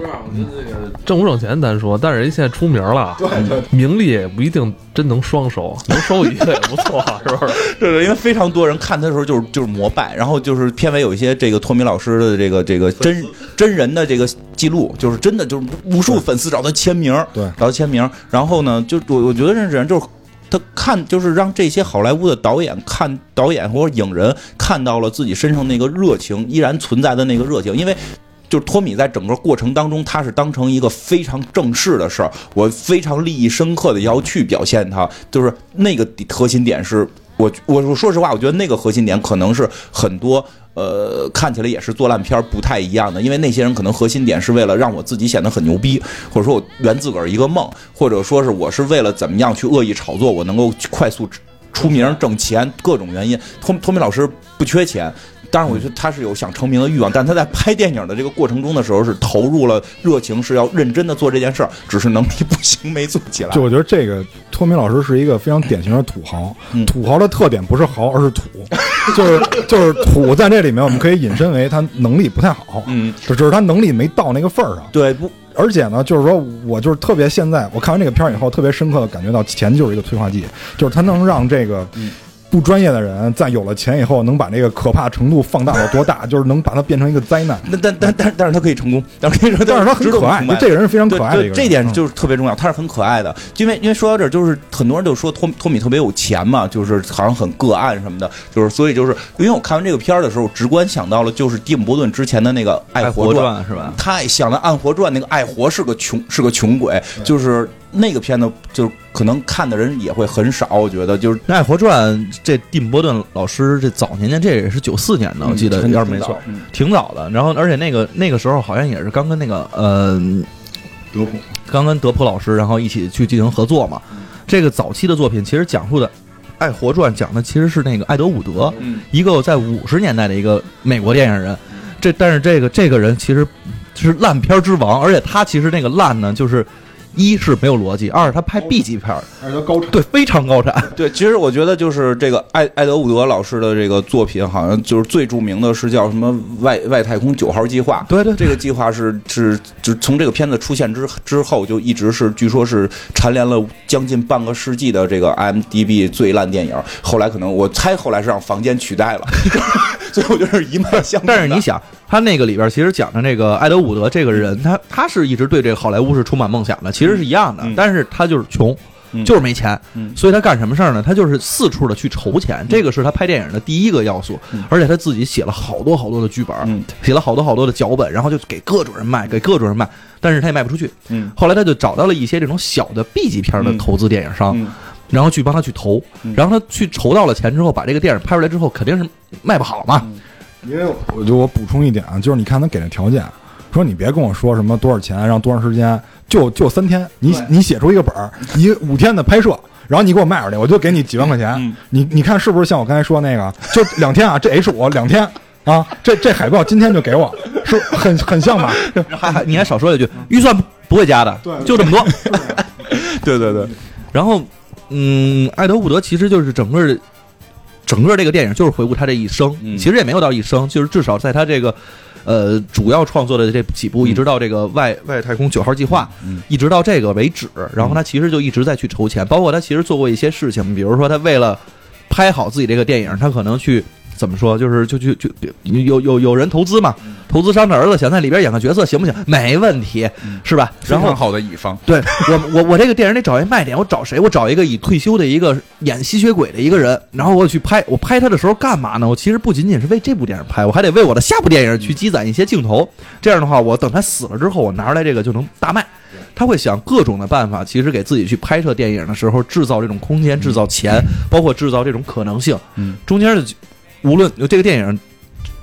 挣不挣钱咱说，但是人现在出名了，名利也不一定真能双收，能收一个也不错，是不是？
对对，因为非常多人看他的时候就是就是膜拜，然后就是片尾有一些这个托米老师的这个这个真真人的这个记录，就是真的就是无数粉丝找他签名，
对
找他签名，然后呢，就我我觉得认识人，就是。他看，就是让这些好莱坞的导演看导演或者影人看到了自己身上那个热情，依然存在的那个热情，因为就是托米在整个过程当中，他是当成一个非常正式的事儿，我非常利益深刻的要去表现他，就是那个核心点是我我我说实话，我觉得那个核心点可能是很多呃看起来也是做烂片儿不太一样的，因为那些人可能核心点是为了让我自己显得很牛逼，或者说我圆自个儿一个梦，或者说是我是为了怎么样去恶意炒作，我能够快速出名挣钱，各种原因。托托米老师不缺钱。当然，我觉得他是有想成名的欲望，但他在拍电影的这个过程中的时候，是投入了热情，是要认真的做这件事儿，只是能力不行，没做起来。
就我觉得这个托米老师是一个非常典型的土豪，
嗯
土豪的特点不是豪，而是土，就是就是土在这里面我们可以引申为他能力不太好，
嗯，
就只是他能力没到那个份儿上。
对，不，
而且呢，就是说我就是特别现在我看完这个片儿以后，特别深刻的感觉到钱就是一个催化剂，就是它能让这个。不专业的人在有了钱以后，能把这个可怕程度放大到多大？就是能把它变成一个灾难。
那但但但但是他可以成功，但 是
但是他很可爱，这个人是非常可爱的一个人。
对这点
嗯
就是特别重要，他是很可爱的。因为因为说到这儿，就是很多人就说托托米特别有钱嘛，就是好像很个案什么的，就是所以就是因为我看完这个片儿的时候，直观想到了就是蒂姆·伯顿之前的那个《爱
爱
活
活传是吧？
太像了，《暗活传》那个爱活是个穷是个穷鬼，就是那个片子，就是可能看的人也会很少。我觉得就是《
爱活传》这蒂姆·波顿老师这早年间，这也是九四年的，我记得
很
要是没错，
嗯
挺早的。然后，而且那个那个时候好像也是刚跟那个呃
德普
刚跟德普老师，然后一起去进行合作嘛。这个早期的作品其实讲述的《爱活传》讲的其实是那个艾德伍德，
嗯
一个在五十年代的一个美国电影人。这但是这个这个人其实是烂片之王，而且他其实那个烂呢，就是一是没有逻辑，二是他拍 B 级片儿，
而且他高产。
对，非常高产。
对，其实我觉得就是这个艾艾德伍德老师的这个作品，好像就是最著名的是叫什么外外太空九号计划。
对对
这个计划是是就从这个片子出现之之后，就一直是据说是蝉联了将近半个世纪的这个 IMDB 最烂电影。后来可能我猜后来是让房间取代了，所以我觉得是一脉相承的。
但是你想，他那个里边其实讲的这个艾德伍德这个人，他他是一直对这个好莱坞是充满梦想的，其实是一样的，
嗯
但是他就是穷。
嗯
就是没钱，
嗯
所以他干什么事儿呢？他就是四处的去筹钱，这个是他拍电影的第一个要素。
嗯
而且他自己写了好多好多的剧本，
嗯
写了好多好多的脚本，然后就给各种人卖，给各种人卖，但是他也卖不出去。
嗯
后来他就找到了一些这种小的 B 级片的
嗯
投资电影商，
嗯
然后去帮他去投，
嗯
然后他去筹到了钱之后，把这个电影拍出来之后，肯定是卖不好嘛。
因为我就我补充一点啊，就是你看他给的条件，说你别跟我说什么多少钱，让多长时间，就就三天，你你写出一个本儿，一五天的拍摄。然后你给我卖出去，我就给你几万块钱。
嗯
你你看是不是像我刚才说那个，就两天啊，这 H 五两天啊，这这海报今天就给我，是很很像吧？
还还你还少说一句，预算不不会加的，就这么多。
对对对，
然后，嗯，艾德伍德其实就是整个整个这个电影就是回顾他这一生，
嗯
其实也没有到一生，就是至少在他这个呃主要创作的这几部，
嗯
一直到这个外外太空九号计划，
嗯
一直到这个为止，然后他其实就一直在去筹钱，包括他其实做过一些事情，比如说他为了拍好自己这个电影，他可能去。怎么说？就是就就就有有有人投资嘛？投资商的儿子想在里边演个角色，行不行？没问题，是吧？然后
非常好的乙方，
对我我我这个电影得找一卖点，我找谁？我找一个已退休的一个演吸血鬼的一个人，然后我去拍。我拍他的时候干嘛呢？我其实不仅仅是为这部电影拍，我还得为我的下部电影去积攒一些镜头。这样的话，我等他死了之后，我拿出来这个就能大卖。他会想各种的办法，其实给自己去拍摄电影的时候制造这种空间、制造钱，包括制造这种可能性。
嗯，
中间的无论这个电影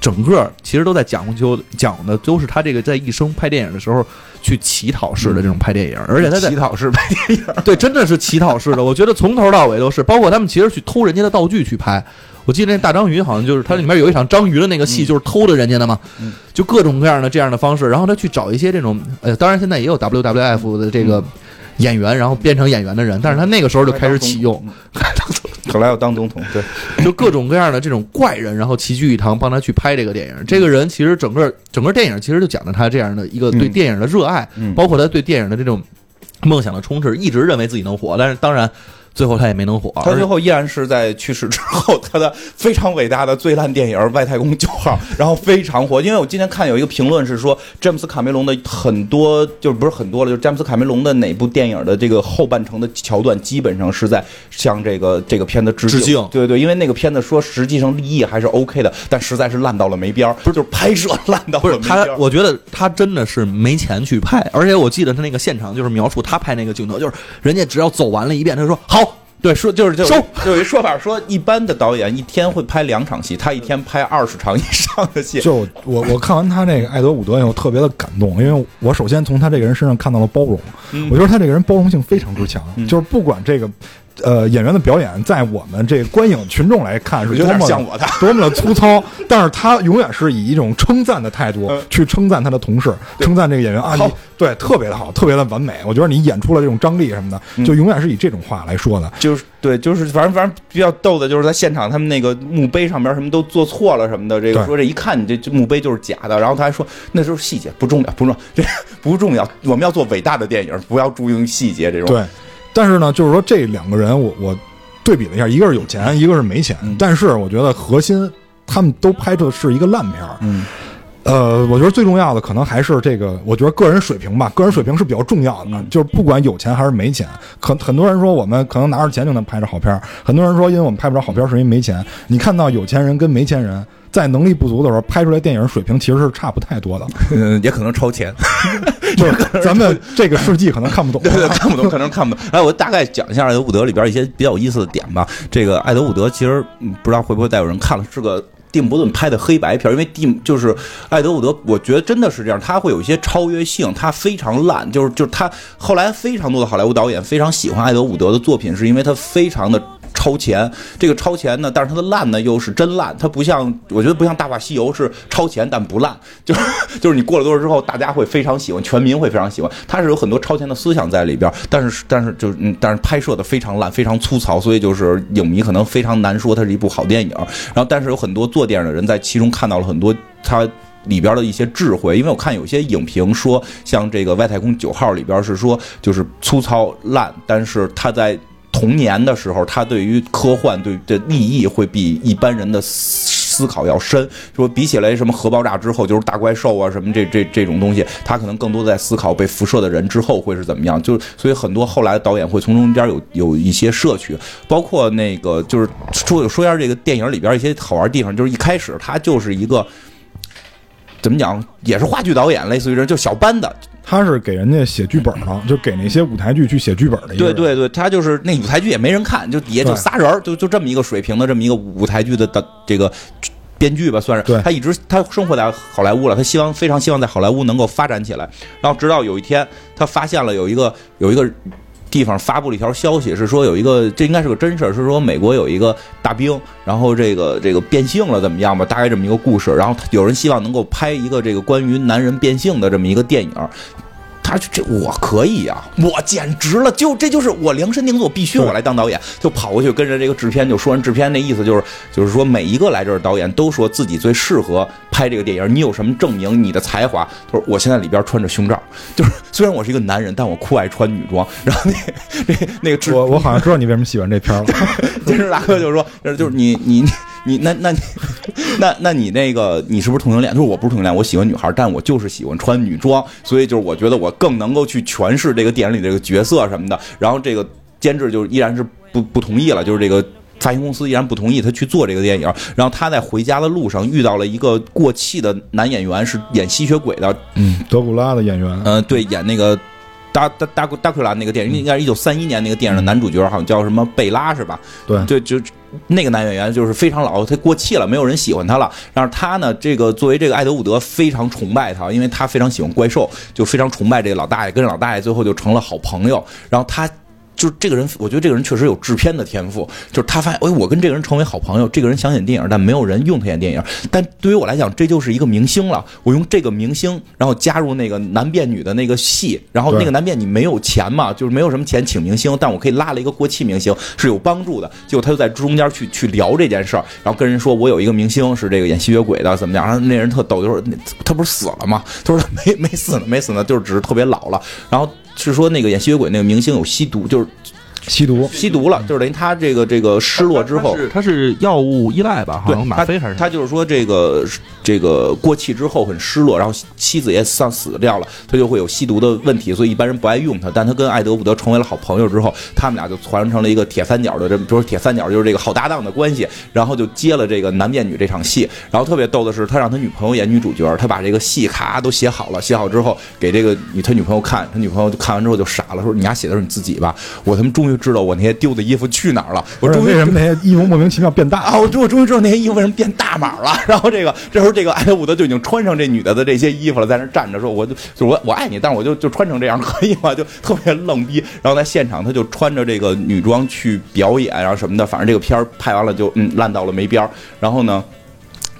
整个其实都在讲究讲的都是他这个在一生拍电影的时候去乞讨式的这种拍电影，而且他在
乞讨式拍电影，
对，真的是乞讨式的。我觉得从头到尾都是，包括他们其实去偷人家的道具去拍。我记得那大章鱼好像就是它里面有一场章鱼的那个戏，就是偷的人家的嘛，
嗯。
就各种各样的这样的方式，然后他去找一些这种，呃，当然现在也有 WWF 的这个演员，然后变成演员的人，但是他那个时候就开始启用，
后来要当总统，对，
就各种各样的这种怪人，然后齐聚一堂帮他去拍这个电影。这个人其实整个整个电影其实就讲的他这样的一个对
嗯
电影的热爱，
嗯
包括他对电影的这种梦想的充斥，一直认为自己能火，但是当然最后他也没能火。
他最后依然是在去世之后，他的非常伟大的最烂电影《外太空九号》，然后非常火。因为我今天看有一个评论是说，詹姆斯卡梅隆的很多就是不是很多了，就是詹姆斯卡梅隆的哪部电影的这个后半程的桥段，基本上是在向这个这个片子致敬。
致敬
对对，因为那个片子说实际上立意还是 OK 的，但实在是烂到了没边儿，不是就是拍摄烂到
不是他
了没边儿。，
我觉得他真的是没钱去拍，而且我记得他那个现场就是描述他拍那个镜头，就是人家只要走完了一遍，他就说好，
对，说就是就 就有一说法说，一般的导演一天会拍两场戏，他一天拍二十场以上的戏。
就我我看完他这个爱德伍德以后特别的感动，因为我首先从他这个人身上看到了包容，
嗯
我觉得他这个人包容性非常之强，就是不管这个。呃，演员的表演在我们这个观影群众来看是
有
多么
像我的
多么的粗糙，但是他永远是以一种称赞的态度去称赞他的同事，称赞这个演员啊，
好
你对特别的好，特别的完美。我觉得你演出了这种张力什么的，就永远是以这种话来说的。
就是对，就是反正反正比较逗的，就是在现场他们那个墓碑上边什么都做错了什么的，这个说这一看你这这墓碑就是假的，然后他还说那就是细节，不重要，不重要，这 不重要，我们要做伟大的电影，不要注重细节这种。
对，但是呢，就是说这两个人我，我对比了一下，一个是有钱，一个是没钱，
嗯
但是我觉得核心他们都拍的是一个烂片儿。
嗯，
呃，我觉得最重要的可能还是这个，我觉得个人水平吧，个人水平是比较重要的。
嗯
就是不管有钱还是没钱，可很多人说我们可能拿着钱就能拍着好片儿，很多人说因为我们拍不着好片儿是因为没钱。你看到有钱人跟没钱人在能力不足的时候拍出来电影水平其实是差不太多的，
嗯，也可能超前，
就是咱们这个世纪可能看不懂。
对对，看不懂，可能看不懂。哎，我大概讲一下爱德伍德里边一些比较有意思的点吧。这个艾德伍德其实嗯不知道会不会再有人看了，是个。蒂姆·伯顿拍的黑白片，因为蒂姆就是艾德伍德，我觉得真的是这样，他会有一些超越性，他非常烂，就是就是他后来非常多的好莱坞导演非常喜欢艾德伍德的作品，是因为他非常的超前。这个超前呢，但是它的烂呢又是真烂，它不像我觉得不像《大话西游》是超前但不烂，就是就是你过了多少之后，大家会非常喜欢，全民会非常喜欢。它是有很多超前的思想在里边，但是但是就是嗯，但是拍摄的非常烂，非常粗糙，所以就是影迷可能非常难说它是一部好电影。然后但是有很多做电影的人在其中看到了很多它。里边的一些智慧，因为我看有些影评说，像这个外太空九号里边是说，就是粗糙烂，但是它在童年的时候，他对于科幻对的利益会比一般人的思思考要深。说比起来什么核爆炸之后就是大怪兽啊什么这这这种东西，他可能更多在思考被辐射的人之后会是怎么样。就所以很多后来的导演会从中间有有一些摄取，包括那个就是说说一下这个电影里边一些好玩地方，就是一开始他就是一个。怎么讲，也是话剧导演，类似于这就小班的，
他是给人家写剧本了，就给那些舞台剧去写剧本的。
对对对，他就是那舞台剧也没人看，就底下就仨人儿，就就这么一个水平的这么一个舞台剧的的这个编剧吧，算是。
对
他一直他生活在好莱坞了，他希望非常希望在好莱坞能够发展起来。然后直到有一天，他发现了有一个有一个。地方发布了一条消息，是说有一个，这应该是个真事儿，是说美国有一个大兵，然后这个这个变性了，怎么样吧？大概这么一个故事。然后有人希望能够拍一个这个关于男人变性的这么一个电影，他这我可以啊、我简直了，就这就是我量身定做，必须我来当导演，就跑过去跟着这个制片就说，人制片那意思就是就是说每一个来这儿的导演都说自己最适合拍这个电影，你有什么证明你的才华？他说我现在里边穿着胸罩，就是虽然我是一个男人，但我酷爱穿女装。然后那 那那个制
我我好像知道你为什么喜欢这片儿了。
监制大哥就说，就是你你你你那那你那那你那个你是不是同性恋？他说我不是同性恋，我喜欢女孩，但我就是喜欢穿女装，所以就是我觉得我更能够去诠释这个电影里这个角色什么的。然后这个监制就依然是不不同意了，就是这个。发行公司依然不同意他去做这个电影，然后他在回家的路上遇到了一个过气的男演员，是演吸血鬼的，
嗯，德古拉的演员，
呃，对，演那个达达达达库拉那个电影，应该是一九三一年那个电影的男主角，好像叫什么贝拉是吧？
对，
就就那个男演员就是非常老，他过气了，没有人喜欢他了。但是他呢，这个作为这个艾德伍德非常崇拜他，因为他非常喜欢怪兽，就非常崇拜这个老大爷，跟老大爷最后就成了好朋友。然后他。就是这个人，我觉得这个人确实有制片的天赋。就是他发现，哎，我跟这个人成为好朋友，这个人想演电影，但没有人用他演电影。但对于我来讲，这就是一个明星了。我用这个明星，然后加入那个男变女的那个戏，然后那个男变女没有钱嘛，就是没有什么钱请明星，但我可以拉了一个过气明星，是有帮助的。结果他就在中间去去聊这件事儿，然后跟人说，我有一个明星是这个演吸血鬼的，怎么样？然后那人特逗，就说他不是死了吗？他说没没死呢，没死呢，就是只是特别老了。然后。是说那个演吸血鬼那个明星有吸毒，就是
吸毒，
吸毒了，就是等于他这个这个失落之后，
他是药物依赖吧？好像吗啡还是
他就是说这个这个过气之后很失落，然后妻子也丧死掉了，他就会有吸毒的问题，所以一般人不爱用他。但他跟艾德伍德成为了好朋友之后，他们俩就传成了一个铁三角的，这就是铁三角就是这个好搭档的关系，然后就接了这个男变女这场戏。然后特别逗的是，他让他女朋友演女主角，他把这个戏卡都写好了，写好之后给这个女他女朋友看，他女朋友就看完之后就傻了，说你丫写的是你自己吧？我他妈终于知道我那些丢的衣服去哪儿了，我终于
为什么那些衣服莫名其妙变大
啊？我终我终于知道那些衣服为什么变大码了。然后这个这时候这个艾德伍德就已经穿上这女的的这些衣服了，在那站着说，我就就我我爱你，但是我就就穿成这样可以吗？就 特别 愣逼。然后在现场他就穿着这个女装去表演，然后什么的，反正这个片儿拍完了就嗯烂到了没边儿。然后呢？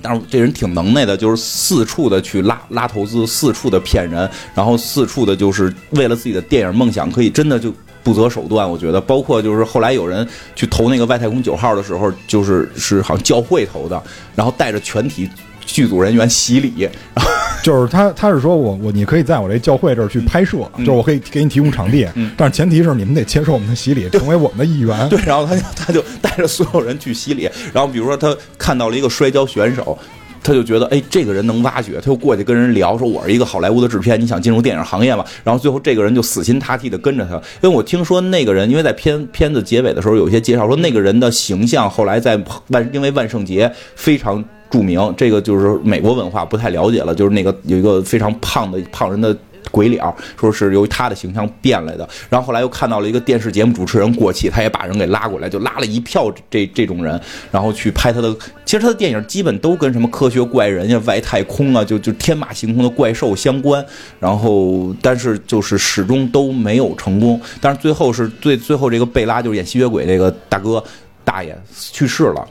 但是这人挺能耐的，就是四处的去拉拉投资，四处的骗人，然后四处的就是为了自己的电影梦想，可以真的就不择手段。我觉得，包括就是后来有人去投那个外太空九号的时候，就是是好像教会投的，然后带着全体剧组人员洗礼。
就是他，他是说我我你可以在我这教会这儿去拍摄，就是我可以给你提供场地，但是前提是你们得接受我们的洗礼，成为我们的一员。
对，然后他就他就带着所有人去洗礼，然后比如说他看到了一个摔跤选手，他就觉得哎这个人能挖掘，他就过去跟人聊，说我是一个好莱坞的制片，你想进入电影行业吗？然后最后这个人就死心塌地的跟着他，因为我听说那个人，因为在片片子结尾的时候有一些介绍说那个人的形象后来在万因为万圣节非常。著名，这个就是美国文化不太了解了，就是那个有一个非常胖的胖人的鬼脸，说是由于他的形象变来的。然后后来又看到了一个电视节目主持人过气，他也把人给拉过来，就拉了一票这这种人，然后去拍他的。其实他的电影基本都跟什么科学怪人呀、外太空啊，就就天马行空的怪兽相关。然后但是就是始终都没有成功。但是最后是最最后这个贝拉就是演吸血鬼这个大哥大爷去世了。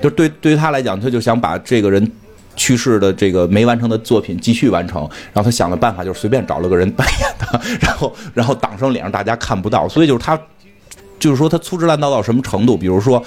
就对对于他来讲，他就想把这个人去世的这个没完成的作品继续完成。然后他想的办法就是随便找了个人扮演的，然后然后挡上脸让大家看不到。所以就是他，就是说他粗制滥造到什么程度？比如说。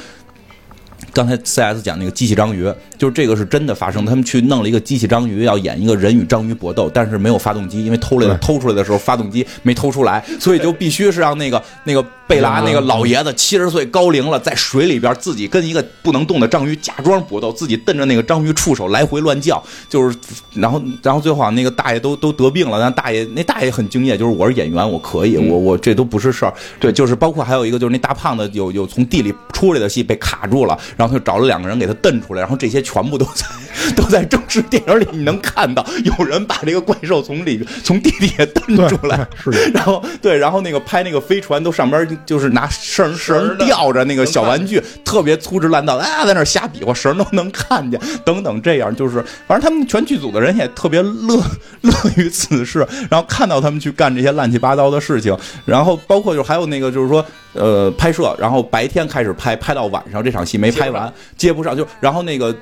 刚才 C.S 讲那个机器章鱼，就是这个是真的发生。他们去弄了一个机器章鱼，要演一个人与章鱼搏斗，但是没有发动机，因为偷来的偷出来的时候发动机没偷出来，所以就必须是让那个那个贝拉那个老爷子七十岁高龄了，在水里边自己跟一个不能动的章鱼假装搏斗，自己瞪着那个章鱼触手来回乱叫，就是然后然后最后那个大爷都都得病了，但大爷那大爷很敬业，就是我是演员，我可以，我我这都不是事儿。对，就是包括还有一个就是那大胖子有有从地里出来的戏被卡住了。然后他就找了两个人给他蹬出来，然后这些全部都在 都在正式电影里，你能看到有人把这个怪兽从里从地底下蹬出来，
是，
然后对，然后那个拍那个飞船都上边就是拿绳绳吊着那个小玩具，特别粗制滥造啊，在那瞎比划，绳都能看见，等等，这样就是反正他们全剧组的人也特别乐乐于此事，然后看到他们去干这些乱七八糟的事情，然后包括就还有那个就是说呃拍摄，然后白天开始拍，拍到晚上这场戏没拍。完接不上就，然后那个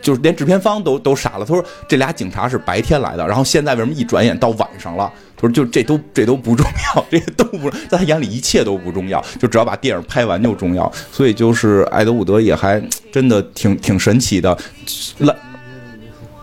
就是连制片方都都傻了。他说这俩警察是白天来的，然后现在为什么一转眼到晚上了？他说就这都这都不重要，这些都不在他眼里一切都不重要，就只要把电影拍完就重要。所以就是艾德伍德也还真的挺挺神奇的，烂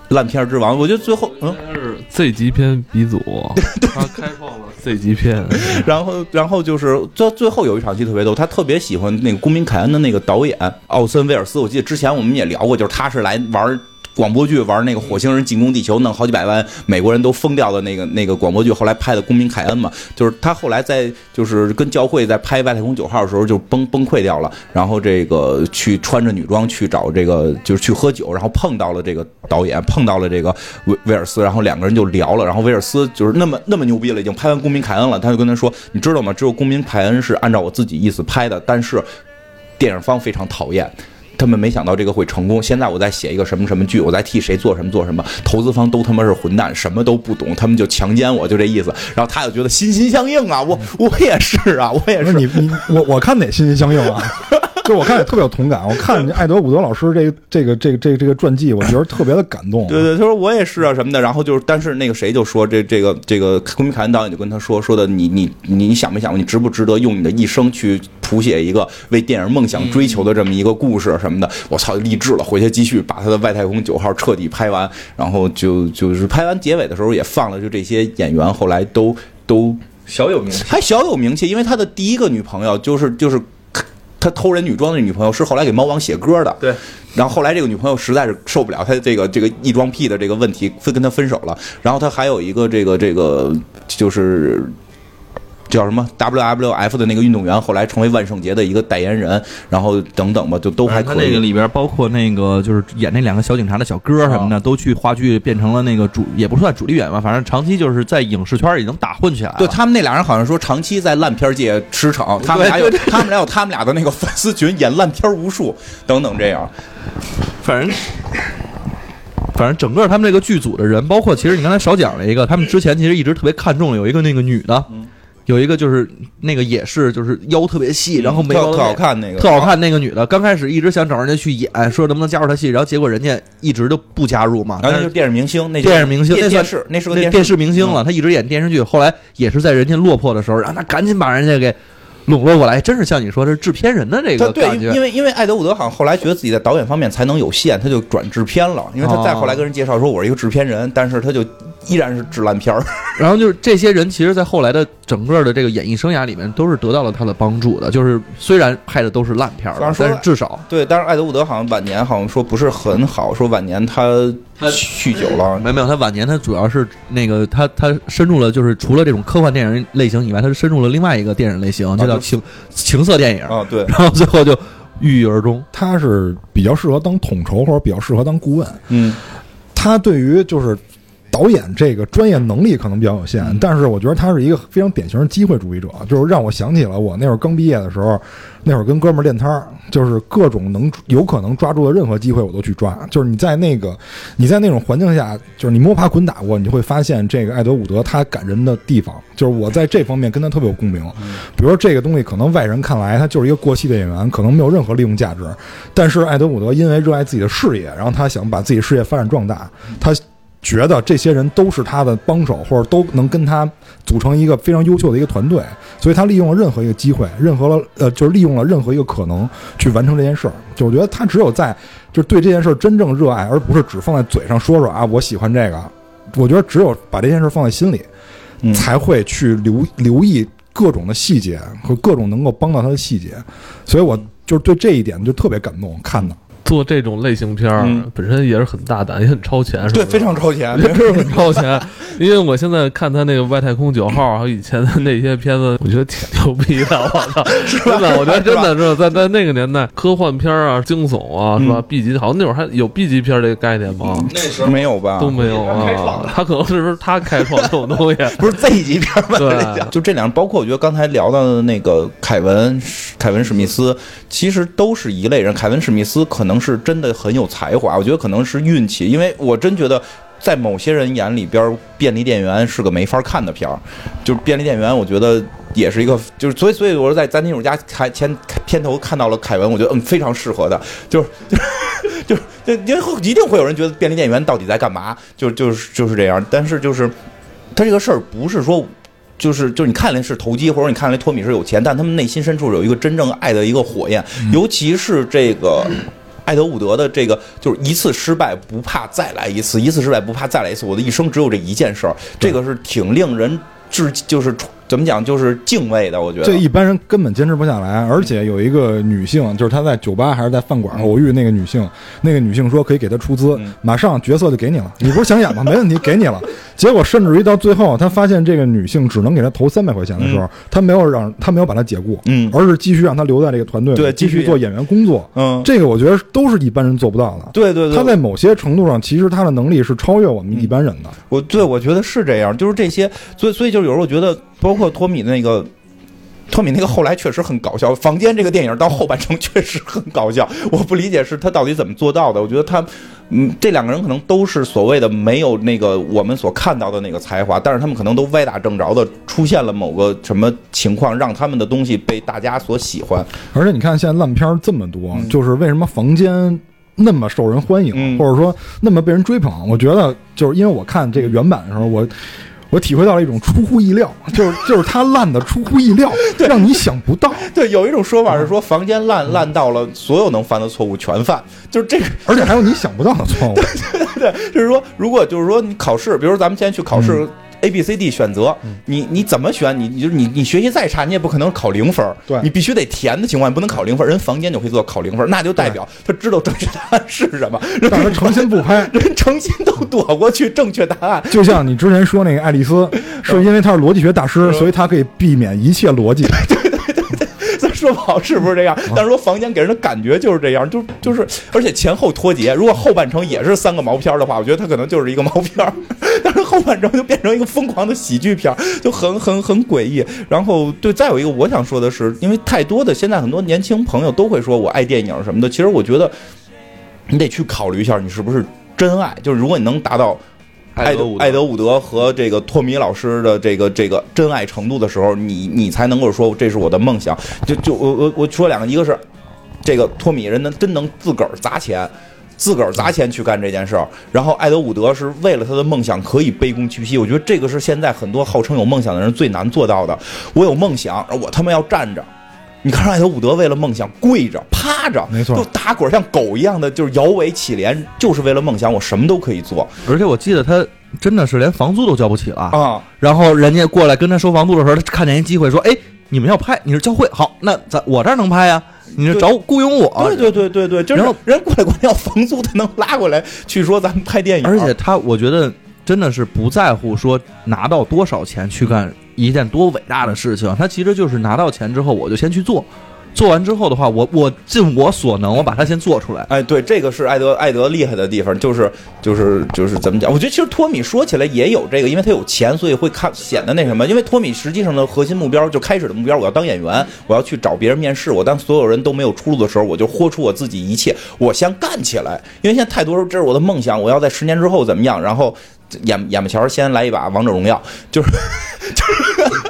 烂片之王。我觉得最后嗯
是 Z 级片鼻祖，他开创了。Z 级片，
然后，然后就是最最后有一场戏特别逗，他特别喜欢那个《公民凯恩》的那个导演奥森威尔斯。我记得之前我们也聊过，就是他是来玩广播剧玩那个火星人进攻地球，弄好几百万美国人都疯掉的那个那个广播剧，后来拍的《公民凯恩》嘛，就是他后来在就是跟教会在拍《外太空九号》的时候就崩崩溃掉了，然后这个去穿着女装去找这个就是去喝酒，然后碰到了这个导演，碰到了这个威威尔斯，然后两个人就聊了，然后威尔斯就是那么那么牛逼了，已经拍完《公民凯恩》了，他就跟他说，你知道吗？只有《公民凯恩》是按照我自己意思拍的，但是电影方非常讨厌。他们没想到这个会成功。现在我在写一个什么什么剧，我在替谁做什么做什么，投资方都他妈是混蛋，什么都不懂，他们就强奸我，就这意思。然后他就觉得心心相印啊，我我也是啊，我也是。
你你我我看哪心心相印啊？就我看也特别有同感。我看艾德伍德老师这这个这个这个这个传记，我觉得特别的感动。
对对，他说我也是啊什么的。然后就是，但是那个谁就说这这个这个昆明凯恩导演就跟他说说的，你你你想没想过，你值不值得用你的一生去谱写一个为电影梦想追求的这么一个故事什么的？我操，励志了，回去继续把他的外太空九号彻底拍完。然后就就是拍完结尾的时候也放了，就这些演员后来都都
小有名气。
还小有名气，因为他的第一个女朋友就是就是他偷人女装的女朋友，是后来给猫王写歌的。
对，
然后后来这个女朋友实在是受不了他这个这个异装癖的这个问题，分跟他分手了。然后他还有一个这个这个就是。叫什么 WWF 的那个运动员，后来成为万圣节的一个代言人，然后等等吧，就都还可以。
他那个里边包括那个就是演那两个小警察的小哥什么的，都去话剧变成了那个主，也不算主力演员吧，反正长期就是在影视圈已经打混起来了。
对他们那俩人好像说长期在烂片界驰骋，他们俩 有他们俩有他们俩的那个粉丝群，演烂片无数等等这样。
反正。反正整个他们这个剧组的人，包括其实你刚才少讲了一个，他们之前其实一直特别看重有一个那个女的，有一个就是那个也是就是腰特别细，然后眉毛
特特好看那个，
特好看那个女的，刚开始一直想找人家去演，说能不能加入她戏，然后结果人家一直都不加入嘛。
然后那就是电视明星，那
电视明星，那算
电电视，那是个电
电视明星了，他一直演电视剧，后来也是在人家落魄的时候，让他赶紧把人家给笼络过来，真是像你说，这是制片人的这个感觉
因。为因为艾德伍德好像后来觉得自己在导演方面才能有限，他就转制片了。因为他再后来跟人介绍说我是一个制片人，但是他就依然是制烂片儿。
然后就是这些人，其实，在后来的整个的这个演艺生涯里面，都是得到了他的帮助的。就是虽然拍的都是烂片儿但是至少
对，但是艾德伍德好像晚年好像说不是很好，说晚年他酗酒了。
没有没有，他晚年他主要是那个他他深入了，就是除了这种科幻电影类型以外，他是深入了另外一个电影类型，就叫
就
情情色电影。
啊，对，
然后最后就郁郁而终。
他是比较适合当统筹或者比较适合当顾问。
嗯，
他对于就是导演这个专业能力可能比较有限，但是我觉得他是一个非常典型的机会主义者，就是让我想起了我那会儿刚毕业的时候，那会儿跟哥们儿练摊儿，就是各种能有可能抓住的任何机会我都去抓。就是你在那个你在那种环境下，就是你摸爬滚打过，你就会发现这个艾德伍德他感人的地方，就是我在这方面跟他特别有共鸣。比如说这个东西可能外人看来他就是一个过气的演员，可能没有任何利用价值，但是艾德伍德因为热爱自己的事业，然后他想把自己事业发展壮大，他觉得这些人都是他的帮手，或者都能跟他组成一个非常优秀的一个团队，所以他利用了任何一个机会，任何了呃，就是利用了任何一个可能去完成这件事儿。就我觉得他只有在就是对这件事儿真正热爱，而不是只放在嘴上说说啊，我喜欢这个。我觉得只有把这件事儿放在心里，
嗯
才会去留留意各种的细节和各种能够帮到他的细节。所以我就是对这一点就特别感动，看的。
做这种类型片儿
嗯
本身也是很大胆，也很超前，是吧对，
非常超前
我。觉得真是很超前，因为我现在看他那个外太空九号，还有以前的那些片子，我觉得挺牛逼的。我操，真的，我觉得真的是在在那个年代，科幻片啊、惊悚啊，是吧？B 级好像那会儿还有 B 级片这个概念吗？
那时候没有吧？
都没有啊，他可能是不是他开创这种东西？
不是 Z 级片吧？
对
就这两，包括我觉得刚才聊到的那个凯文，凯文史密斯，其实都是一类人。凯文史密斯可能是真的很有才华，我觉得可能是运气，因为我真觉得。在某些人眼里边，便利店员是个没法看的片儿。就是便利店员，我觉得也是一个，就是所以所以我说在咱金主家开前片头看到了凯文，我觉得嗯非常适合的，就是 就是就因为一定会有人觉得便利店员到底在干嘛，就就是就是这样。但是就是他这个事儿不是说。就是就是你看来是投机，或者你看来托米是有钱，但他们内心深处有一个真正爱的一个火焰，尤其是这个艾德伍德的这个，就是一次失败不怕再来一次，一次失败不怕再来一次。我的一生只有这一件事儿，这个是挺令人致，就是怎么讲，就是敬畏的。我觉得
这一般人根本坚持不下来，而且有一个女性，就是她在酒吧还是在饭馆偶遇那个女性，那个女性说可以给她出资，马上角色就给你了，你不是想演吗？没问题，给你了。结果甚至于到最后，他发现这个女性只能给他投三百块钱的时候，他没有让他没有把她解雇，
嗯
而是继续让她留在这个团队，
对继续
继续做演员工作。
嗯，
这个我觉得都是一般人做不到的。
对对对，
他在某些程度上，其实他的能力是超越我们一般人的。
我对我觉得是这样，就是这些，所以所以就是有时候我觉得，包括托米的那个。托米那个后来确实很搞笑，《房间》这个电影到后半程确实很搞笑，我不理解是他到底怎么做到的。我觉得他，嗯，这两个人可能都是所谓的没有那个我们所看到的那个才华，但是他们可能都歪打正着的出现了某个什么情况，让他们的东西被大家所喜欢。
而且你看，现在烂片儿这么多，
嗯
就是为什么《房间》那么受人欢迎，
嗯
或者说那么被人追捧？我觉得就是因为我看这个原版的时候，我。我体会到了一种出乎意料，就是就是它烂的出乎意料，让你想不到，
对，有一种说法是说，房间烂烂到了所有能犯的错误全犯，就是这个。
而且还有你想不到的错误。
对对对，就是说，如果就是说你考试，比如咱们现在去考试。
嗯
A、B、C、D 选择，你你怎么选？你你就是你你学习再差，你也不可能考零分。
对
你必须得填的情况，你不能考零分。人房间就可以做到考零分，那就代表他知道正确答案是什么，人
诚心不拍，
人诚心都躲过去正确答案。
就像你之前说那个爱丽丝，是因为她是逻辑学大师，所以她可以避免一切逻辑。
咱说不好是不是这样，但是说房间给人的感觉就是这样，就就是，而且前后脱节。如果后半程也是三个毛片儿的话，我觉得它可能就是一个毛片儿，但是后半程就变成一个疯狂的喜剧片，就很很很诡异。然后对，再有一个我想说的是，因为太多的现在很多年轻朋友都会说我爱电影什么的，其实我觉得你得去考虑一下，你是不是真爱。就是如果你能达到。艾德艾德伍德和这个托米老师的这个这个真爱程度的时候，你你才能够说这是我的梦想。就就我我我说两个，一个是这个托米人能真能自个儿砸钱，自个儿砸钱去干这件事儿。然后艾德伍德是为了他的梦想可以卑躬屈膝，我觉得这个是现在很多号称有梦想的人最难做到的。我有梦想，我他妈要站着。你看艾德伍德为了梦想跪着趴着，
没错
就打滚像狗一样的，就是摇尾乞怜，就是为了梦想，我什么都可以做
而且我记得他真的是连房租都交不起了，
啊。
然后人家过来跟他收房租的时候，他看见一机会说：“哎，你们要拍，你是教会，好，那咱我这儿能拍呀，你是找雇佣我。”
对对对对对，就是人过来管要房租，他能拉过来去说咱们拍电影，
而且他，我觉得真的是不在乎说拿到多少钱去干一件多伟大的事情，他其实就是拿到钱之后，我就先去做，做完之后的话，我我尽我所能，我把它先做出来。
哎，对，这个是艾德艾德厉害的地方，就是就是就是怎么讲？我觉得其实托米说起来也有这个，因为他有钱，所以会看显得那什么。因为托米实际上的核心目标，就开始的目标，我要当演员，我要去找别人面试。我当所有人都没有出路的时候，我就豁出我自己一切，我先干起来。因为现在太多，这是我的梦想，我要在十年之后怎么样？然后眼眼巴前先来一把王者荣耀，就是就是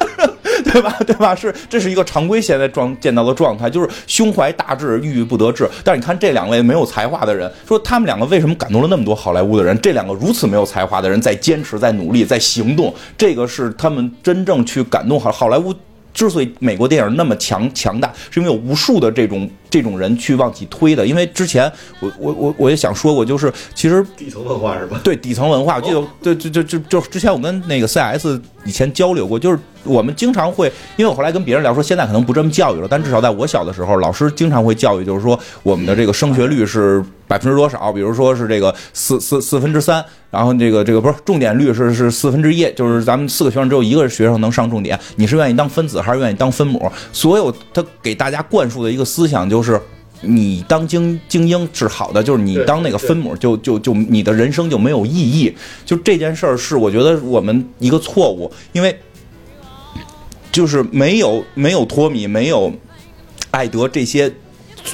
对吧？对吧？是，这是一个常规现在状见到的状态，就是胸怀大志，郁郁不得志。但是你看这两位没有才华的人，说他们两个为什么感动了那么多好莱坞的人？这两个如此没有才华的人在坚持、在努力、在行动，这个是他们真正去感动好好莱坞。之所以美国电影那么强强大，是因为有无数的这种这种人去往起推的。因为之前我我我我也想说过，就是其实
底层文化是吧？
对底层文化，我记得对就就就就之前我跟那个 CS 以前交流过，就是我们经常会，因为我后来跟别人聊说，现在可能不这么教育了，但至少在我小的时候，老师经常会教育，就是说我们的这个升学率是百分之多少，比如说是这个四四四分之三，然后这个这个不是重点率是是四分之一，就是咱们四个学生只有一个学生能上重点，你是愿意当分子还是愿意当分母？所有他给大家灌输的一个思想就是。你当精精英是好的，就是你当那个分母就就就你的人生就没有意义。就这件事儿是我觉得我们一个错误，因为就是没有没有托米，没有艾德这些。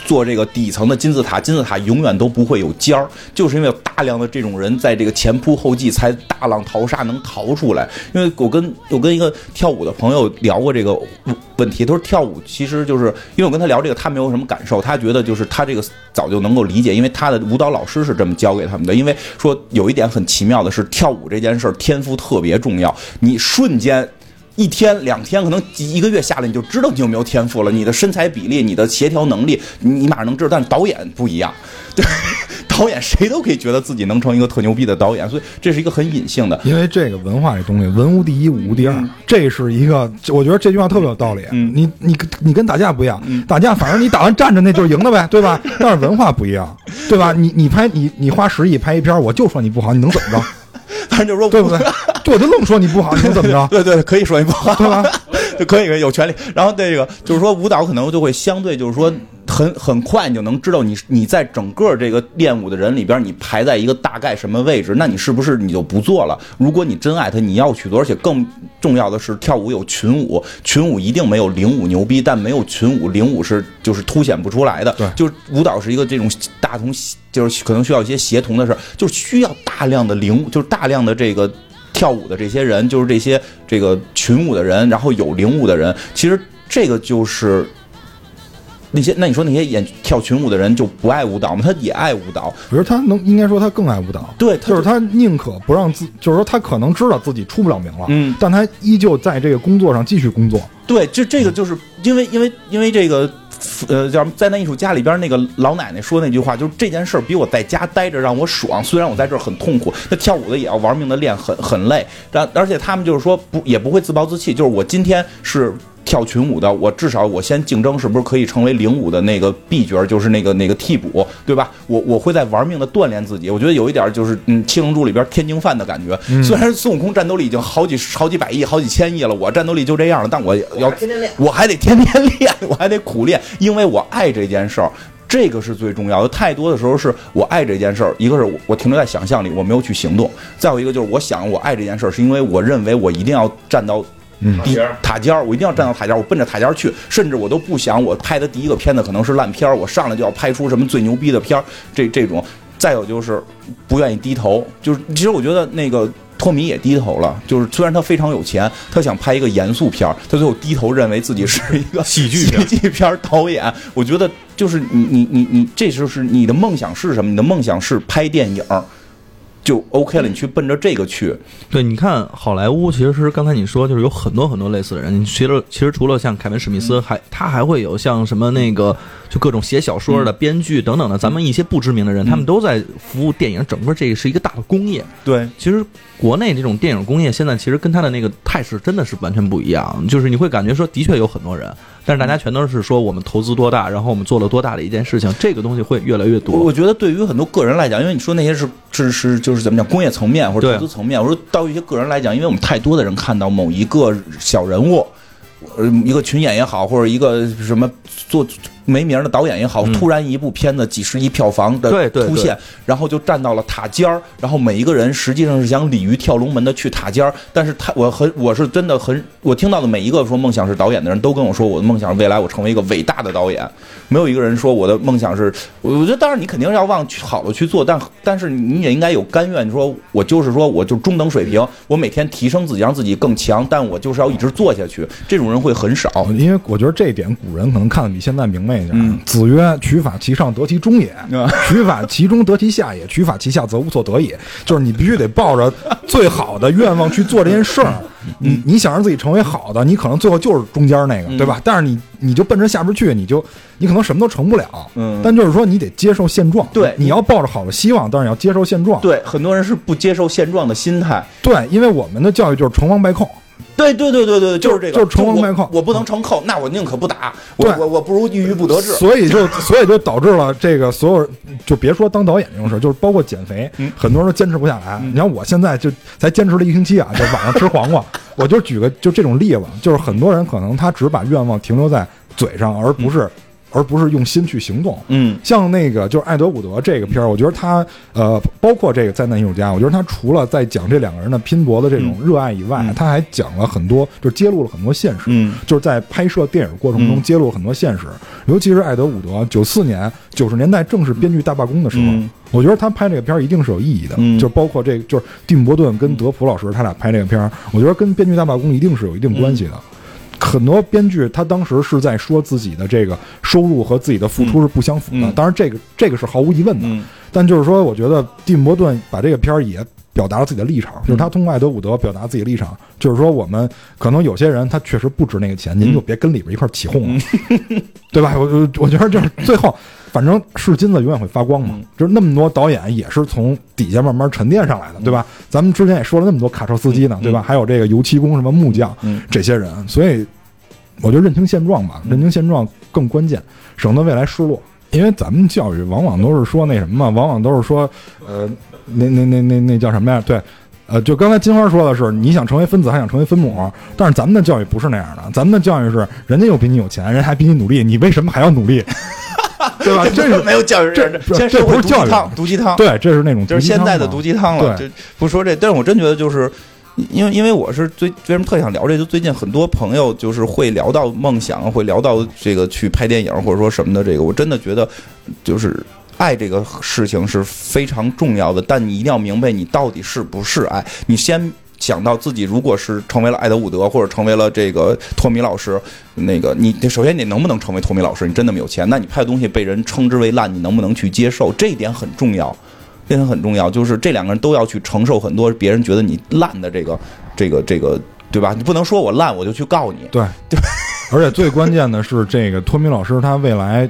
做这个底层的金字塔，金字塔永远都不会有尖儿，就是因为有大量的这种人在这个前仆后继，才大浪淘沙能逃出来。因为我跟我跟一个跳舞的朋友聊过这个问题，他说跳舞其实就是因为我跟他聊这个，他没有什么感受，他觉得就是他这个早就能够理解，因为他的舞蹈老师是这么教给他们的。因为说有一点很奇妙的是，跳舞这件事儿天赋特别重要，你瞬间。一天两天，可能一个月下来，你就知道你有没有天赋了。你的身材比例、你的协调能力，你你马上能知道。但是导演不一样，对，导演谁都可以觉得自己能成一个特牛逼的导演，所以这是一个很隐性的。
因为这个文化这东西，文无第一，武无第二，这是一个，我觉得这句话特别有道理。
嗯
你你你跟打架不一样，打架反正你打完站着那就是赢的呗，对吧？但是文化不一样，对吧？你你拍你你花十亿拍一片，我就说你不好，你能怎么着？
反正就是说，
对不对？就我就愣说你不好，你能怎么着？
对对，可以说你不好，
对吧？
就可以可以有权利。然后这个就是说，舞蹈可能就会相对就是说很很快你就能知道你你在整个这个练舞的人里边，你排在一个大概什么位置，那你是不是你就不做了？如果你真爱他，你要去做，而且更重要的是，跳舞有群舞，群舞一定没有领舞牛逼，但没有群舞，领舞是就是凸显不出来的。
对
就是舞蹈是一个这种大同，就是可能需要一些协同的事儿，就是需要大量的领舞，就是大量的这个。跳舞的这些人，就是这些这个群舞的人，然后有领舞的人，其实这个就是那些那你说那些演跳群舞的人就不爱舞蹈吗？他也爱舞蹈，
我觉得他能应该说他更爱舞蹈，
对，他
就是他宁可不让自，就是说他可能知道自己出不了名了，
嗯
但他依旧在这个工作上继续工作。
对，这这个就是因为因为因为这个。呃，叫灾难艺术家里边那个老奶奶说那句话，就是这件事儿比我在家待着让我爽。虽然我在这儿很痛苦，那跳舞的也要玩命的练，很很累。但而且他们就是说不也不会自暴自弃，就是我今天是跳群舞的，我至少我先竞争是不是可以成为领舞的那个 B 角，就是那个那个替补，对吧？我我会在玩命的锻炼自己。我觉得有一点就是嗯，《七龙珠》里边天津饭的感觉。虽然孙悟空战斗力已经好几好几百亿、好几千亿了，我战斗力就这样了，但我要
天天练
我还得天天练，我还得苦练，因为我爱这件事儿。这个是最重要的。太多的时候是我爱这件事儿，一个是我我停留在想象里，我没有去行动；再有一个就是我想我爱这件事儿，是因为我认为我一定要站到第塔尖儿，我一定要站到塔尖儿，我奔着塔尖儿去，甚至我都不想我拍的第一个片子可能是烂片儿，我上来就要拍出什么最牛逼的片儿，这这种。再有就是不愿意低头，就是其实我觉得那个托米也低头了，就是虽然他非常有钱，他想拍一个严肃片儿，他最后低头认为自己是一个
喜剧片
喜剧片儿导演。我觉得就是你你你你，这就是你的梦想是什么？你的梦想是拍电影儿，就 OK 了，你去奔着这个去。
对，你看好莱坞，其实是刚才你说，就是有很多很多类似的人。你其实其实除了像凯文史密斯，还他还会有像什么那个就各种写小说的、编剧等等的，咱们一些不知名的人，他们都在服务电影，整个这个是一个大的工业。
对，
其实国内这种电影工业现在其实跟他的那个态势真的是完全不一样，就是你会感觉说，的确有很多人，但是大家全都是说我们投资多大，然后我们做了多大的一件事情，这个东西会越来越多。
我我觉得对于很多个人来讲，因为你说那些是是是就是怎么讲工业层面或者投资层面，我说到一些个人来讲，因为我们太多的人看到某一个小人物，呃，一个群演也好，或者一个什么做没名儿的导演也好，
嗯。
突然一部片子几十亿票房的
对对
出现，然后就站到了塔尖儿，然后每一个人实际上是想鲤鱼跳龙门的去塔尖儿，但是他我很我是真的很我听到的每一个说梦想是导演的人都跟我说，我的梦想是未来我成为一个伟大的导演，没有一个人说我的梦想是，我我觉得当然你肯定要往好的去做，但但是你也应该有甘愿，你说我就是说我就中等水平，我每天提升自己，让自己更强，但我就是要一直做下去，这种人会很少。
因为我觉得这一点古人可能看得比现在明白
嗯
子曰：“取法其上，得其中也；
啊
取法其中，得其下也；取法其下，则无所得也。”就是你必须得抱着最好的愿望去做这件事儿。你你想让自己成为好的，你可能最后就是中间那个，
嗯
对吧？但是你你就奔着下边去，你就你可能什么都成不了。
嗯
但就是说你得接受现状。
对
你要抱着好的希望，但是你要接受现状。
对，很多人是不接受现状的心态。
对，因为我们的教育就是成王败寇。
对对对对对，就是这个，
就是成王败寇
我我不能成寇，那我宁可不打，我
对
我我不如郁郁不得志。
所以就 所以就导致了这个所有，就别说当导演这种事，就是包括减肥，
嗯
很多人都坚持不下来。你看我现在就才坚持了一星期啊，就晚上吃黄瓜。我就举个就这种例子，就是很多人可能他只把愿望停留在嘴上，而不是、而不是用心去行动。
嗯。
像那个就是艾德伍德这个片儿，我觉得他呃，包括这个灾难艺术家，我觉得他除了在讲这两个人的拼搏的这种热爱以外，
嗯。
他还讲了很多，就是揭露了很多现实。
嗯。
就是在拍摄电影过程中
嗯。
揭露了很多现实，尤其是艾德伍德，九四年九十年代正是编剧大罢工的时候，
嗯。
我觉得他拍这个片儿一定是有意义的，
嗯。
就包括这个就是蒂姆·伯顿跟德普老师他俩拍这个片儿，我觉得跟编剧大罢工一定是有一定关系的。很多编剧他当时是在说自己的这个收入和自己的付出是不相符的，
嗯
当然这个这个是毫无疑问的。
嗯
但就是说，我觉得蒂姆·伯顿把这个片儿也表达了自己的立场，就是他通过艾德伍德表达自己的立场，就是说我们可能有些人他确实不值那个钱，您就别跟里边一块起哄了，对吧？我我我觉得就是最后，反正是金子永远会发光嘛。就是那么多导演也是从底下慢慢沉淀上来的，对吧？咱们之前也说了那么多卡车司机呢，对吧？还有这个油漆工、什么木匠
嗯
这些人，所以我觉得认清现状吧，认清现状更关键，省得未来失落。因为咱们教育往往都是说那什么嘛，往往都是说，呃，那那那那那叫什么呀？对，呃，就刚才金花说的是，你想成为分子，还想成为分母，但是咱们的教育不是那样的，咱们的教育是，人家又比你有钱，人还比你努力，你为什么还要努力？对吧？这是
没有教育
这
人，
这不是教育
汤，毒鸡汤，
对，这是那种
就是现在的毒
毒
鸡汤了。
对
这不说这，但是我真觉得就是。因为因为我是最为什么特想聊这，就最近很多朋友就是会聊到梦想，会聊到这个去拍电影或者说什么的这个，我真的觉得就是爱这个事情是非常重要的，但你一定要明白你到底是不是爱，你先。想到自己如果是成为了艾德伍德，或者成为了这个托米老师，那个你首先你能不能成为托米老师？你真那么有钱？那你拍的东西被人称之为烂，你能不能去接受？这一点很重要。这点很重要，就是这两个人都要去承受很多别人觉得你烂的这个、这个、这个，对吧？你不能说我烂我就去告你，
对对，而且最关键的是，这个托米老师他未来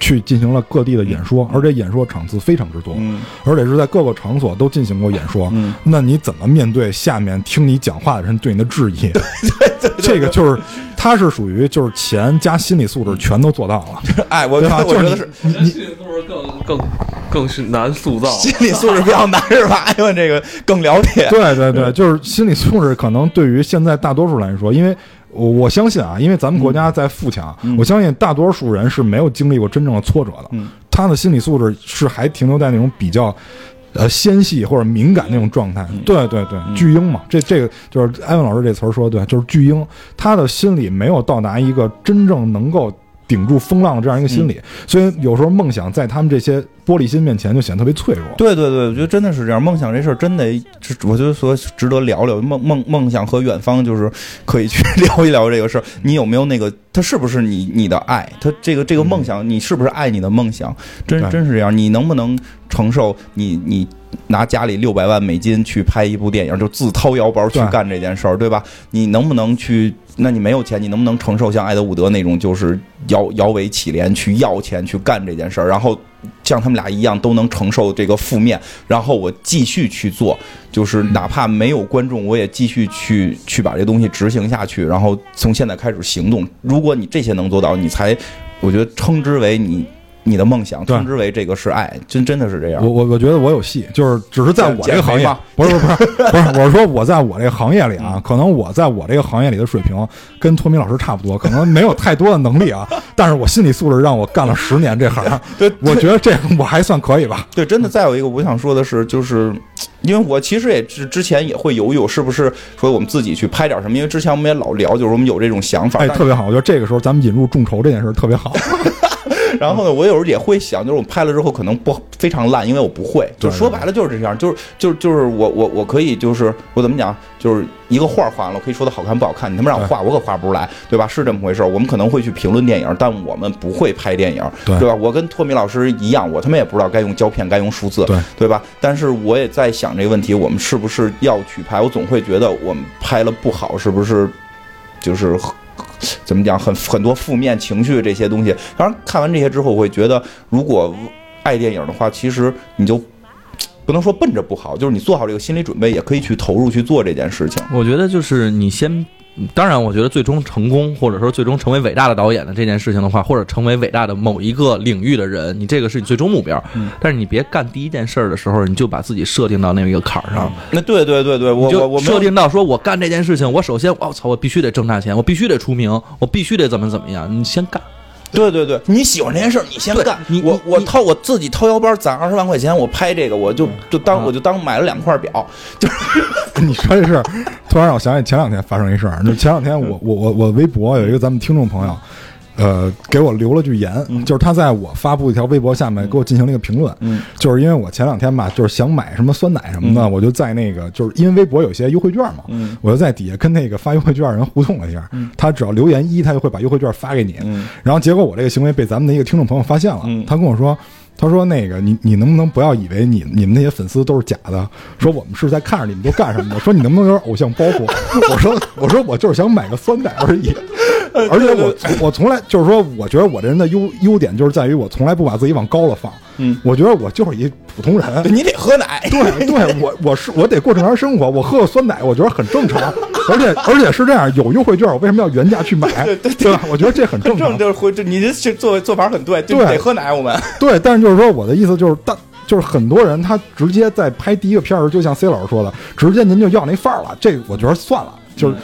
去进行了各地的演说，而且演说场次非常之多，
嗯
而且是在各个场所都进行过演说。
嗯，
那你怎么面对下面听你讲话的人对你的质疑？这个就是，他是属于就是钱加心理素质全都做到了，
哎，我？我觉得
就是你
心理素质更更更是难塑造。
心理素质比较难是吧？因为这个更了解，
对对对，就是心理素质可能对于现在大多数来说，因为我我相信啊，因为咱们国家在富强，我相信大多数人是没有经历过真正的挫折的，
嗯。
他的心理素质是还停留在那种比较。呃，纤细或者敏感那种状态，对对对，巨婴嘛，这这个就是艾文老师这词儿说的对，就是巨婴，他的心理没有到达一个真正能够顶住风浪的这样一个心理，所以有时候梦想在他们这些玻璃心面前就显得特别脆弱。
对对对，我觉得真的是这样。梦想这事儿真得，我觉得说值得聊聊梦梦梦想和远方，就是可以去聊一聊这个事儿。你有没有那个？他是不是你你的爱？他这个这个梦想，你是不是爱你的梦想？真真是这样。你能不能承受你你拿家里六百万美金去拍一部电影，就自掏腰包去干这件事儿，对吧？你能不能去？那你没有钱，你能不能承受像艾德伍德那种，就是摇摇尾乞怜去要钱去干这件事儿，然后像他们俩一样都能承受这个负面，然后我继续去做，就是哪怕没有观众，我也继续去去把这东西执行下去，然后从现在开始行动。如果你这些能做到，你才我觉得称之为你你的梦想，称之为这个是爱，真真的是这样
我。我我觉得我有戏，就是只是在我这 个行业不是不是不是，我是说我在我这个行业里啊，可能我在我这个行业里的水平跟托米老师差不多，可能没有太多的能力啊，但是我心理素质让我干了十年这行，
对
我觉得这个我还算可以吧。
对，真的。再有一个，我想说的是，就是因为我其实也之之前也会犹豫，是不是说我们自己去拍点什么？因为之前我们也老聊，就是我们有这种想法。
哎，特别好，我觉得这个时候咱们引入众筹这件事儿特别好。
然后呢，我有时候也会想，就是我拍了之后可能不非常烂，因为我不会。就说白了就是这样，就是就是就是我我我可以就是我怎么讲，就是一个画儿画完了，我可以说它好看不好看，你他妈让我画，我可画不出来，对吧？是这么回事儿。我们可能会去评论电影，但我们不会拍电影，
对
吧？我跟托米老师一样，我他妈也不知道该用胶片，该用数字，
对
对吧？但是我也在想这个问题，我们是不是要去拍？我总会觉得我们拍了不好，是不是就是怎么讲，很很多负面情绪这些东西。当然，看完这些之后，我会觉得，如果爱电影的话，其实你就不能说奔着不好，就是你做好这个心理准备，也可以去投入去做这件事情。
我觉得就是你先，当然，我觉得最终成功或者说最终成为伟大的导演的这件事情的话，或者成为伟大的某一个领域的人，你这个是你最终目标。
嗯
但是你别干第一件事儿的时候，你就把自己设定到那么一个坎儿上，
那对对对对，我
就
我
设定到说我干这件事情，我首先我操，我必须得挣大钱，我必须得出名，我必须得怎么怎么样，你先干。
对对对，你喜欢这件事儿，你先干。我我掏我自己掏腰包攒二十万块钱，我拍这个，我就就当
啊
我就当买了两块表。
就是 你说这事儿，突然让我想起前两天发生一事儿，就前两天我我我我微博有一个咱们听众朋友。呃，给我留了句言，就是他在我发布一条微博下面给我进行了一个评论，
嗯
就是因为我前两天吧，就是想买什么酸奶什么的，我就在那个，就是因为微博有些优惠券嘛，
嗯
我就在底下跟那个发优惠券的人互动了一下，他只要留言一，他就会把优惠券发给你，
嗯
然后结果我这个行为被咱们的一个听众朋友发现了，
嗯
他跟我说，他说那个你你能不能不要以为你你们那些粉丝都是假的？说我们是在看着你们都干什么的？说你能不能有点偶像包袱？我说我说我就是想买个酸奶而已。而且我我从来就是说，我觉得我这人的优优点就是在于我从来不把自己往高了放。
嗯，
我觉得我就是一普通人。
你得喝奶，
对对，我我是我得过正常生活，我喝个酸奶，我觉得很正常。而且而且是这样，有优惠券，我为什么要原价去买？对吧？我觉得这很正常。
就是你这做做法很对，就
对
得喝奶。我们
对，但是就是说，我的意思就是，但就是很多人他直接在拍第一个片儿，就像 C 老师说的，直接您就要那范儿了，这个我觉得算了，就是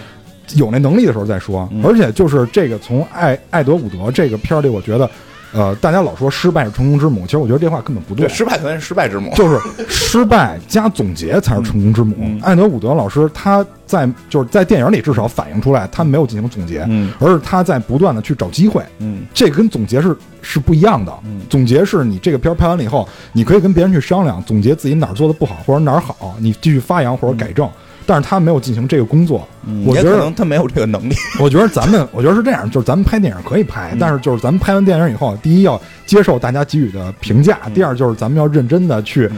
有那能力的时候再说。而且就是这个从爱爱德伍德这个片儿里，我觉得，呃，大家老说失败是成功之母，其实我觉得这话根本不对
对。失败可能是失败之母。
就是失败加总结才是成功之母。艾德伍德老师他在就是在电影里至少反映出来，他没有进行总结，
嗯
而是他在不断的去找机会。
嗯
这跟总结是是不一样的。总结是你这个片儿拍完了以后，你可以跟别人去商量，总结自己哪儿做的不好或者哪儿好，你继续发扬或者改正。但是他没有进行这个工作，我觉得
能他没有这个能力。
我觉得咱们，我觉得是这样，就是咱们拍电影可以拍，但是就是咱们拍完电影以后，第一要接受大家给予的评价，第二就是咱们要认真的去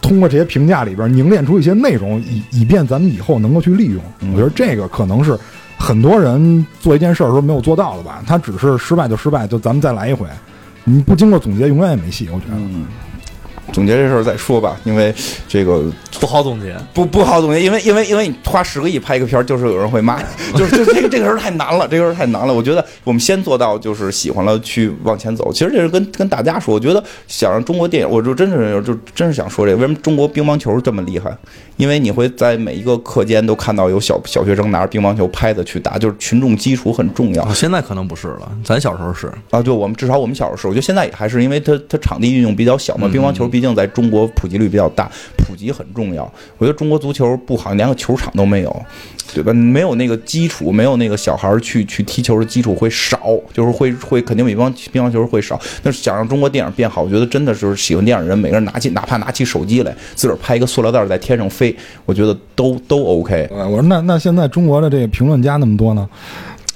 通过这些评价里边凝练出一些内容，以以便咱们以后能够去利用。我觉得这个可能是很多人做一件事儿的时候没有做到的吧，他只是失败就失败，就咱们再来一回。你不经过总结，永远也没戏。我觉得，
总结这事儿再说吧，因为这个
不好总结。
不不好总结，因为因为因为你花十个亿拍一个片儿，就是有人会骂，就是就这个这个事儿太难了，这个事儿太难了。我觉得我们先做到就是喜欢了去往前走。其实这是跟跟大家说，我觉得想让中国电影，我就真是就真是想说这个，为什么中国乒乓球这么厉害？因为你会在每一个课间都看到有小小学生拿着乒乓球拍子去打，就是群众基础很重要
啊，现在可能不是了，咱小时候是。
啊。对我们至少我们小时候是，我觉得现在也还是，因为它它场地运用比较小嘛，乒乓球毕竟在中国普及率比较大，普及很重要。我觉得中国足球不好，连个球场都没有，对吧？没有那个基础，没有那个小孩儿去去踢球的基础会少，就是会会肯定比乒乒乓球会少。那想让中国电影变好，我觉得真的是喜欢电影的人，每个人拿起哪怕拿起手机来，自个儿拍一个塑料袋在天上飞，我觉得都都 OK。
我说那那现在中国的这个评论家那么多呢？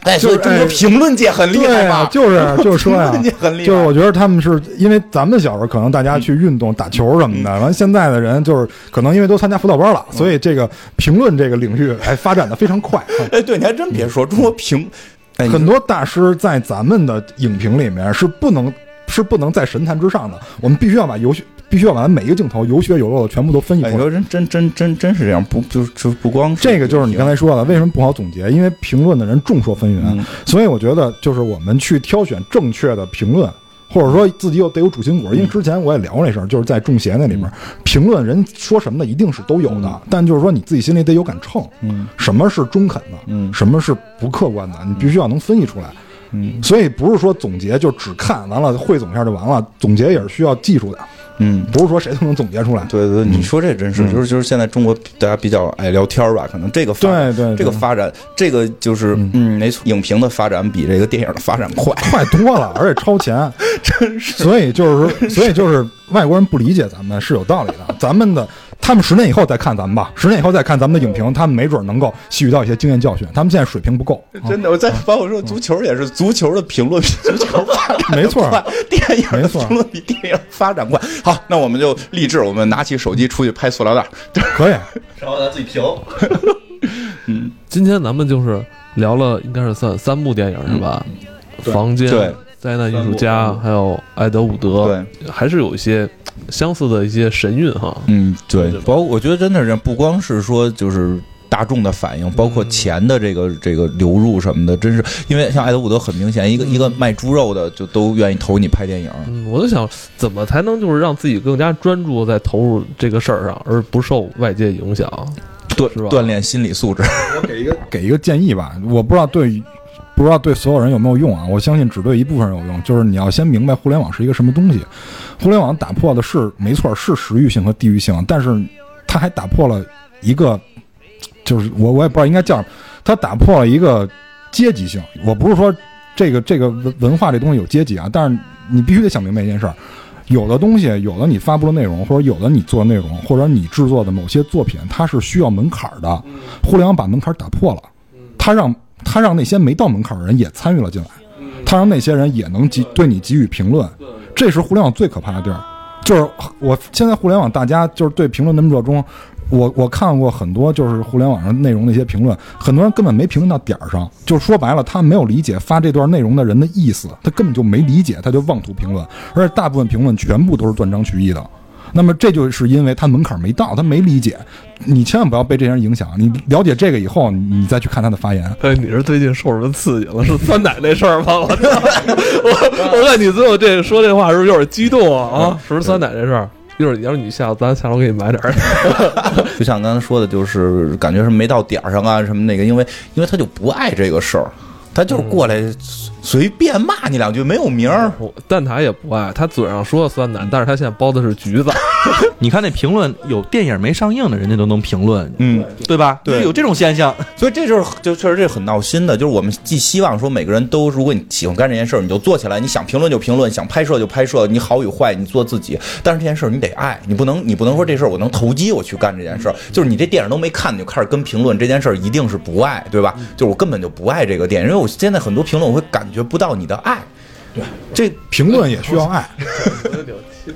哎，所以
就是
中国
哎
评论界很厉害嘛，
就是 就是说呀就是我觉得他们是因为咱们小时候可能大家去运动、打球什么的，完现在的人就是可能因为都参加辅导班了，所以这个评论这个领域哎发展的非常快。
哎，对，你还真别说，中国评，
很多大师在咱们的影评里面是不能是不能在神坛之上的，我们必须要把有血，必须要把每一个镜头有血有肉的全部都分析
哎，
出来。
你说真真真真真是这样，不就就不光
这个就是你刚才说的，为什么不好总结？因为评论的人众说纷纭，
嗯
所以我觉得就是我们去挑选正确的评论，或者说自己又得有主心骨。因为之前我也聊过这事儿，就是在中邪那里边，评论人说什么的一定是都有的，但就是说你自己心里得有杆秤，
嗯
什么是中肯的，
嗯
什么是不客观的，你必须要能分析出来。
嗯
所以不是说总结就只看完了汇总一下就完了，总结也是需要技术的，
嗯。
不是说谁都能总结出来。
对对，你说这真是，就是就是现在中国大家比较爱聊天儿吧，可能这个发
对对
这个发展，这个就是嗯，没错，影评的发展比这个电影的发展快，
快多了，而且超前，
真是。
所以就是说，所以就是外国人不理解咱们是有道理的。咱们的他们十年以后再看咱们吧，十年以后再看咱们的影评，他们没准能够吸取到一些经验教训。他们现在水平不够，
真的，我再包括说足球也是，足球的评论比 足球发展
没错
快，电影的
没错
评论比电影发展快。好，那我们就励志，我们拿起手机出去拍塑料袋儿。
可以。
然后咱自己评。
嗯今天咱们就是聊了，应该是三三部电影是吧？房间、
对
灾难艺术家，还有艾德伍德，
对，
还是有一些相似的一些神韵哈。
嗯，对包括我觉得真的是不光是说就是。大众的反应，包括钱的这个这个流入什么的，真是因为像艾德伍德很明显，一个一个卖猪肉的就都愿意投你拍电影。
嗯，我就想怎么才能就是让自己更加专注在投入这个事儿上，而不受外界影响。
锻
是吧
锻炼心理素质。
我给一个给一个建议吧，我不知道对不知道对所有人有没有用啊？我相信只对一部分人有用。就是你要先明白互联网是一个什么东西。互联网打破的是没错，是时域性和地域性，但是它还打破了一个，就是我我也不知道应该叫，它打破了一个阶级性。我不是说这个这个文文化这东西有阶级啊，但是你必须得想明白一件事儿。有的东西，有的你发布的内容，或者有的你做的内容，或者你制作的某些作品，它是需要门槛儿的。互联网把门槛儿打破了，它让他让那些没到门槛的人也参与了进来，他让那些人也能给对你给予评论，这是互联网最可怕的地儿。就是我现在互联网大家就是对评论那么热衷，我我看过很多就是互联网上内容的一些评论，很多人根本没评论到点儿上，就说白了，他没有理解发这段内容的人的意思，他根本就没理解，他就妄图评论，而且大部分评论全部都是断章取义的。那么这就是因为他门槛没到，他没理解。你千万不要被这些人影响，你了解这个以后，你再去看他的发言。
哎，你是最近受什么刺激了？是酸奶那事儿吗？我！我我看你最后这说这话是不是有点激动啊？啊，是不是酸奶这事儿？一会儿要是你下，咱下楼给你买点儿。
就像刚才说的，就是感觉是没到点儿上啊，什么那个，因为因为他就不爱这个事儿，他就是过来随便骂你两句，没有名儿。
蛋挞也不爱，他嘴上说酸奶，但是他现在包的是橘子。
你看那评论，有电影没上映的，人家都能评论，
嗯，
对吧？
对
有这种现象。
所以这就是就确实这很闹心的，就是我们既希望说每个人都，如果你喜欢干这件事儿，你就做起来，你想评论就评论，想拍摄就拍摄，你好与坏你做自己。但是这件事儿你得爱，你不能你不能说这事儿我能投机我去干这件事儿，就是你这电影都没看你就开始跟评论这件事儿，一定是不爱，对吧？就是我根本就不爱这个电影，因为我现在很多评论我会感觉不到你的爱。对，这
评论也需要爱，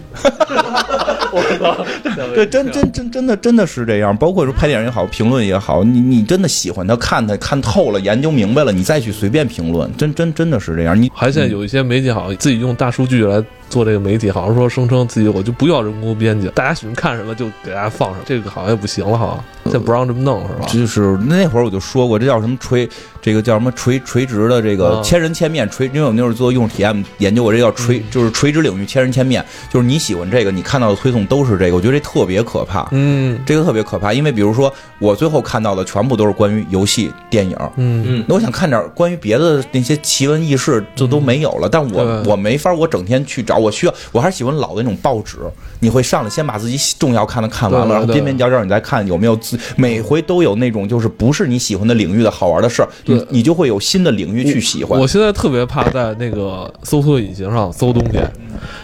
对，真真真真的真的是这样。包括说拍电影也好，评论也好，你你真的喜欢他，看他看透了，研究明白了，你再去随便评论，真真真的是这样。你
还现在有一些媒体好像自己用大数据来做这个媒体，好像说声称自己我就不要人工编辑，大家喜欢看什么就给大家放上，这个好像也不行了哈，现在不让这么弄是吧？
就是那会儿我就说过，这叫什么垂，这个叫什么垂垂直的这个
啊。
千人千面垂，因为我那会儿做用户体验研究过，这叫垂，就是垂直领域千人千面，就是你喜欢这个，你看到的推送都是这个，我觉得这特别可怕。
嗯。
这个特别可怕，因为比如说我最后看到的全部都是关于游戏、电影，
嗯。
嗯。
那我想看点关于别的那些奇闻异事，就都没有了。但我我没法，我整天去找，我需要，我还是喜欢老的那种报纸。你会上来先把自己重要看的看完了，然后边边角角你再看有没有自，每回都有那种就是不是你喜欢的领域的好玩的事儿，你你就会有新的领域去喜欢
我。现在特别怕在那个搜索引擎上搜东西，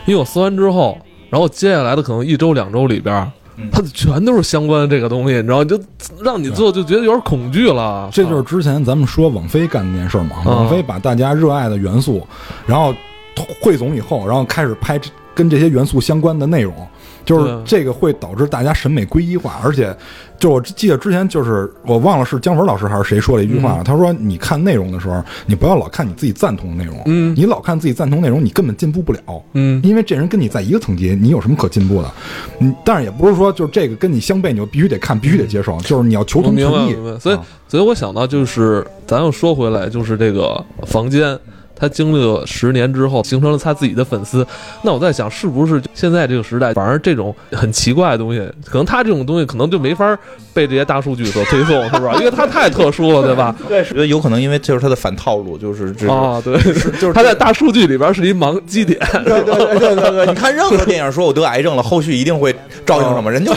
因为我搜完之后，然后接下来的可能一周两周里边，它全都是相关的这个东西，你知道，就让你做就觉得有点恐惧了。
这就是之前咱们说网飞干的那件事儿嘛。
啊
网飞把大家热爱的元素，然后汇总以后，然后开始拍跟这些元素相关的内容，就是这个会导致大家审美归一化，而且就我记得之前就是我忘了是姜文老师还是谁说了一句话，他说你看内容的时候，你不要老看你自己赞同的内容，
嗯
你老看自己赞同内容，你根本进步不了，
嗯。
因为这人跟你在一个层级，你有什么可进步的？嗯，但是也不是说就是这个跟你相悖，你就必须得看，必须得接受，就是你要求同存异，
所以
啊
所以我想到就是，咱又说回来，就是这个房间，他经历了十年之后，形成了他自己的粉丝。那我在想，是不是现在这个时代，反而这种很奇怪的东西，可能他这种东西可能就没法被这些大数据所推送，是不是？因为他太特殊了，对吧？
对，我觉得有可能因为这是他的反套路，就是这个。
啊，对，
就是
他在大数据里边是一盲基点，
对对对对对对，你看任何电影说我得癌症了，后续一定会照应什么？人就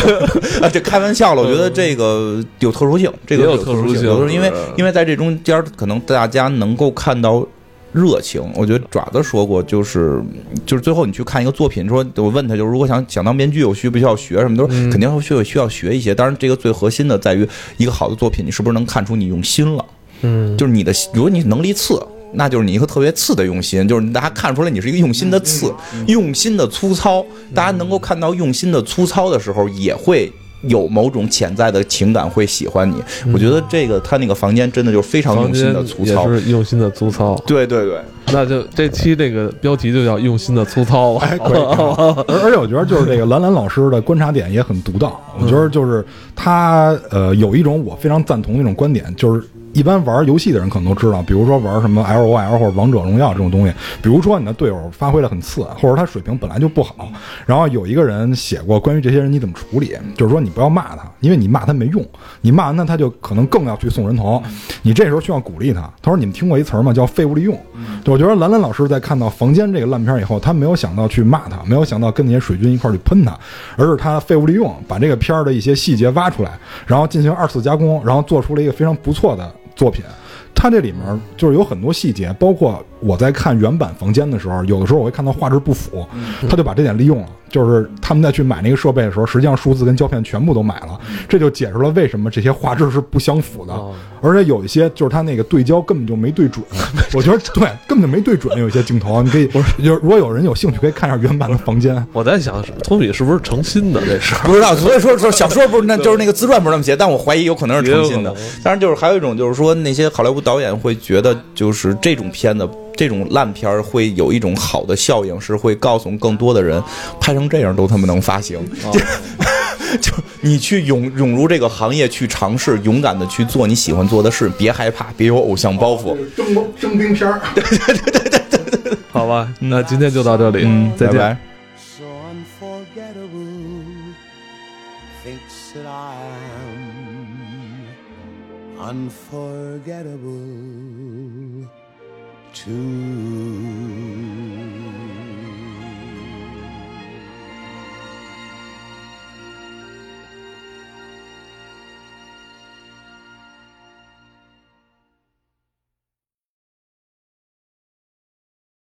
啊，这开玩笑了。我觉得这个有特殊性，这个
有特殊性
因为因为在这中间，可能大家能够看到。热情，我觉得爪子说过，就是就是最后你去看一个作品，说我问他，就是如果想想当编剧，我需不需要学什么？都是
嗯
肯定会需要需要学一些。当然，这个最核心的在于一个好的作品，你是不是能看出你用心了？
嗯，
就是你的，如果你能力次，那就是你一个特别次的用心，就是大家看出来你是一个用心的次，用心的粗糙。大家能够看到用心的粗糙的时候，也会。有某种潜在的情感会喜欢你，我觉得这个他那个房间真的就是非常用心的粗糙，
也是用心的粗糙。
对对对，
那就这期这个标题就叫“用心的粗糙”吧。
哎，可以。而而且我觉得就是这个兰兰老师的观察点也很独到。我觉得就是他呃有一种我非常赞同的一种观点，就是一般玩游戏的人可能都知道，比如说玩什么 L O L 或者王者荣耀这种东西，比如说你的队友发挥的很次，或者他水平本来就不好，然后有一个人写过关于这些人你怎么处理，就是说你不要骂他，因为你骂他没用，你骂完他他就可能更要去送人头，你这时候需要鼓励他。他说你们听过一词儿吗？叫废物利用。就我觉得兰兰老师在看到《房间》这个烂片以后，他没有想到去骂他，没有想到跟那些水军一块儿去喷他，而是他废物利用，把这个片儿的一些细节挖出来，然后进行二次加工，然后做出了一个非常不错的作品。它这里面就是有很多细节，包括我在看原版《房间》的时候，有的时候我会看到画质不符，他就把这点利用了。就是他们在去买那个设备的时候，实际上数字跟胶片全部都买了，这就解释了为什么这些画质是不相符的。
哦
而且有一些就是它那个对焦根本就没对准，我觉得对根本就没对准，有一些镜头，你可以就是如果有人有兴趣，可以看一下原版的房间。
我在想，托比是不是成心的？这事
不知道，所以说说小说不是那就是那个自传不是那么写，但我怀疑有可能是成心的。当然，就是还有一种就是说，那些好莱坞导演会觉得，就是这种片子。这种烂片儿会有一种好的效应，是会告诉更多的人，拍成这样都他妈能发行。就你去涌涌入这个行业，去尝试，勇敢的去做你喜欢做的事，别害怕，别有偶像包袱。
征征兵片儿。
对对对对对好吧，那今天就到这里，
嗯，
再见。
拜拜
unforgettable. to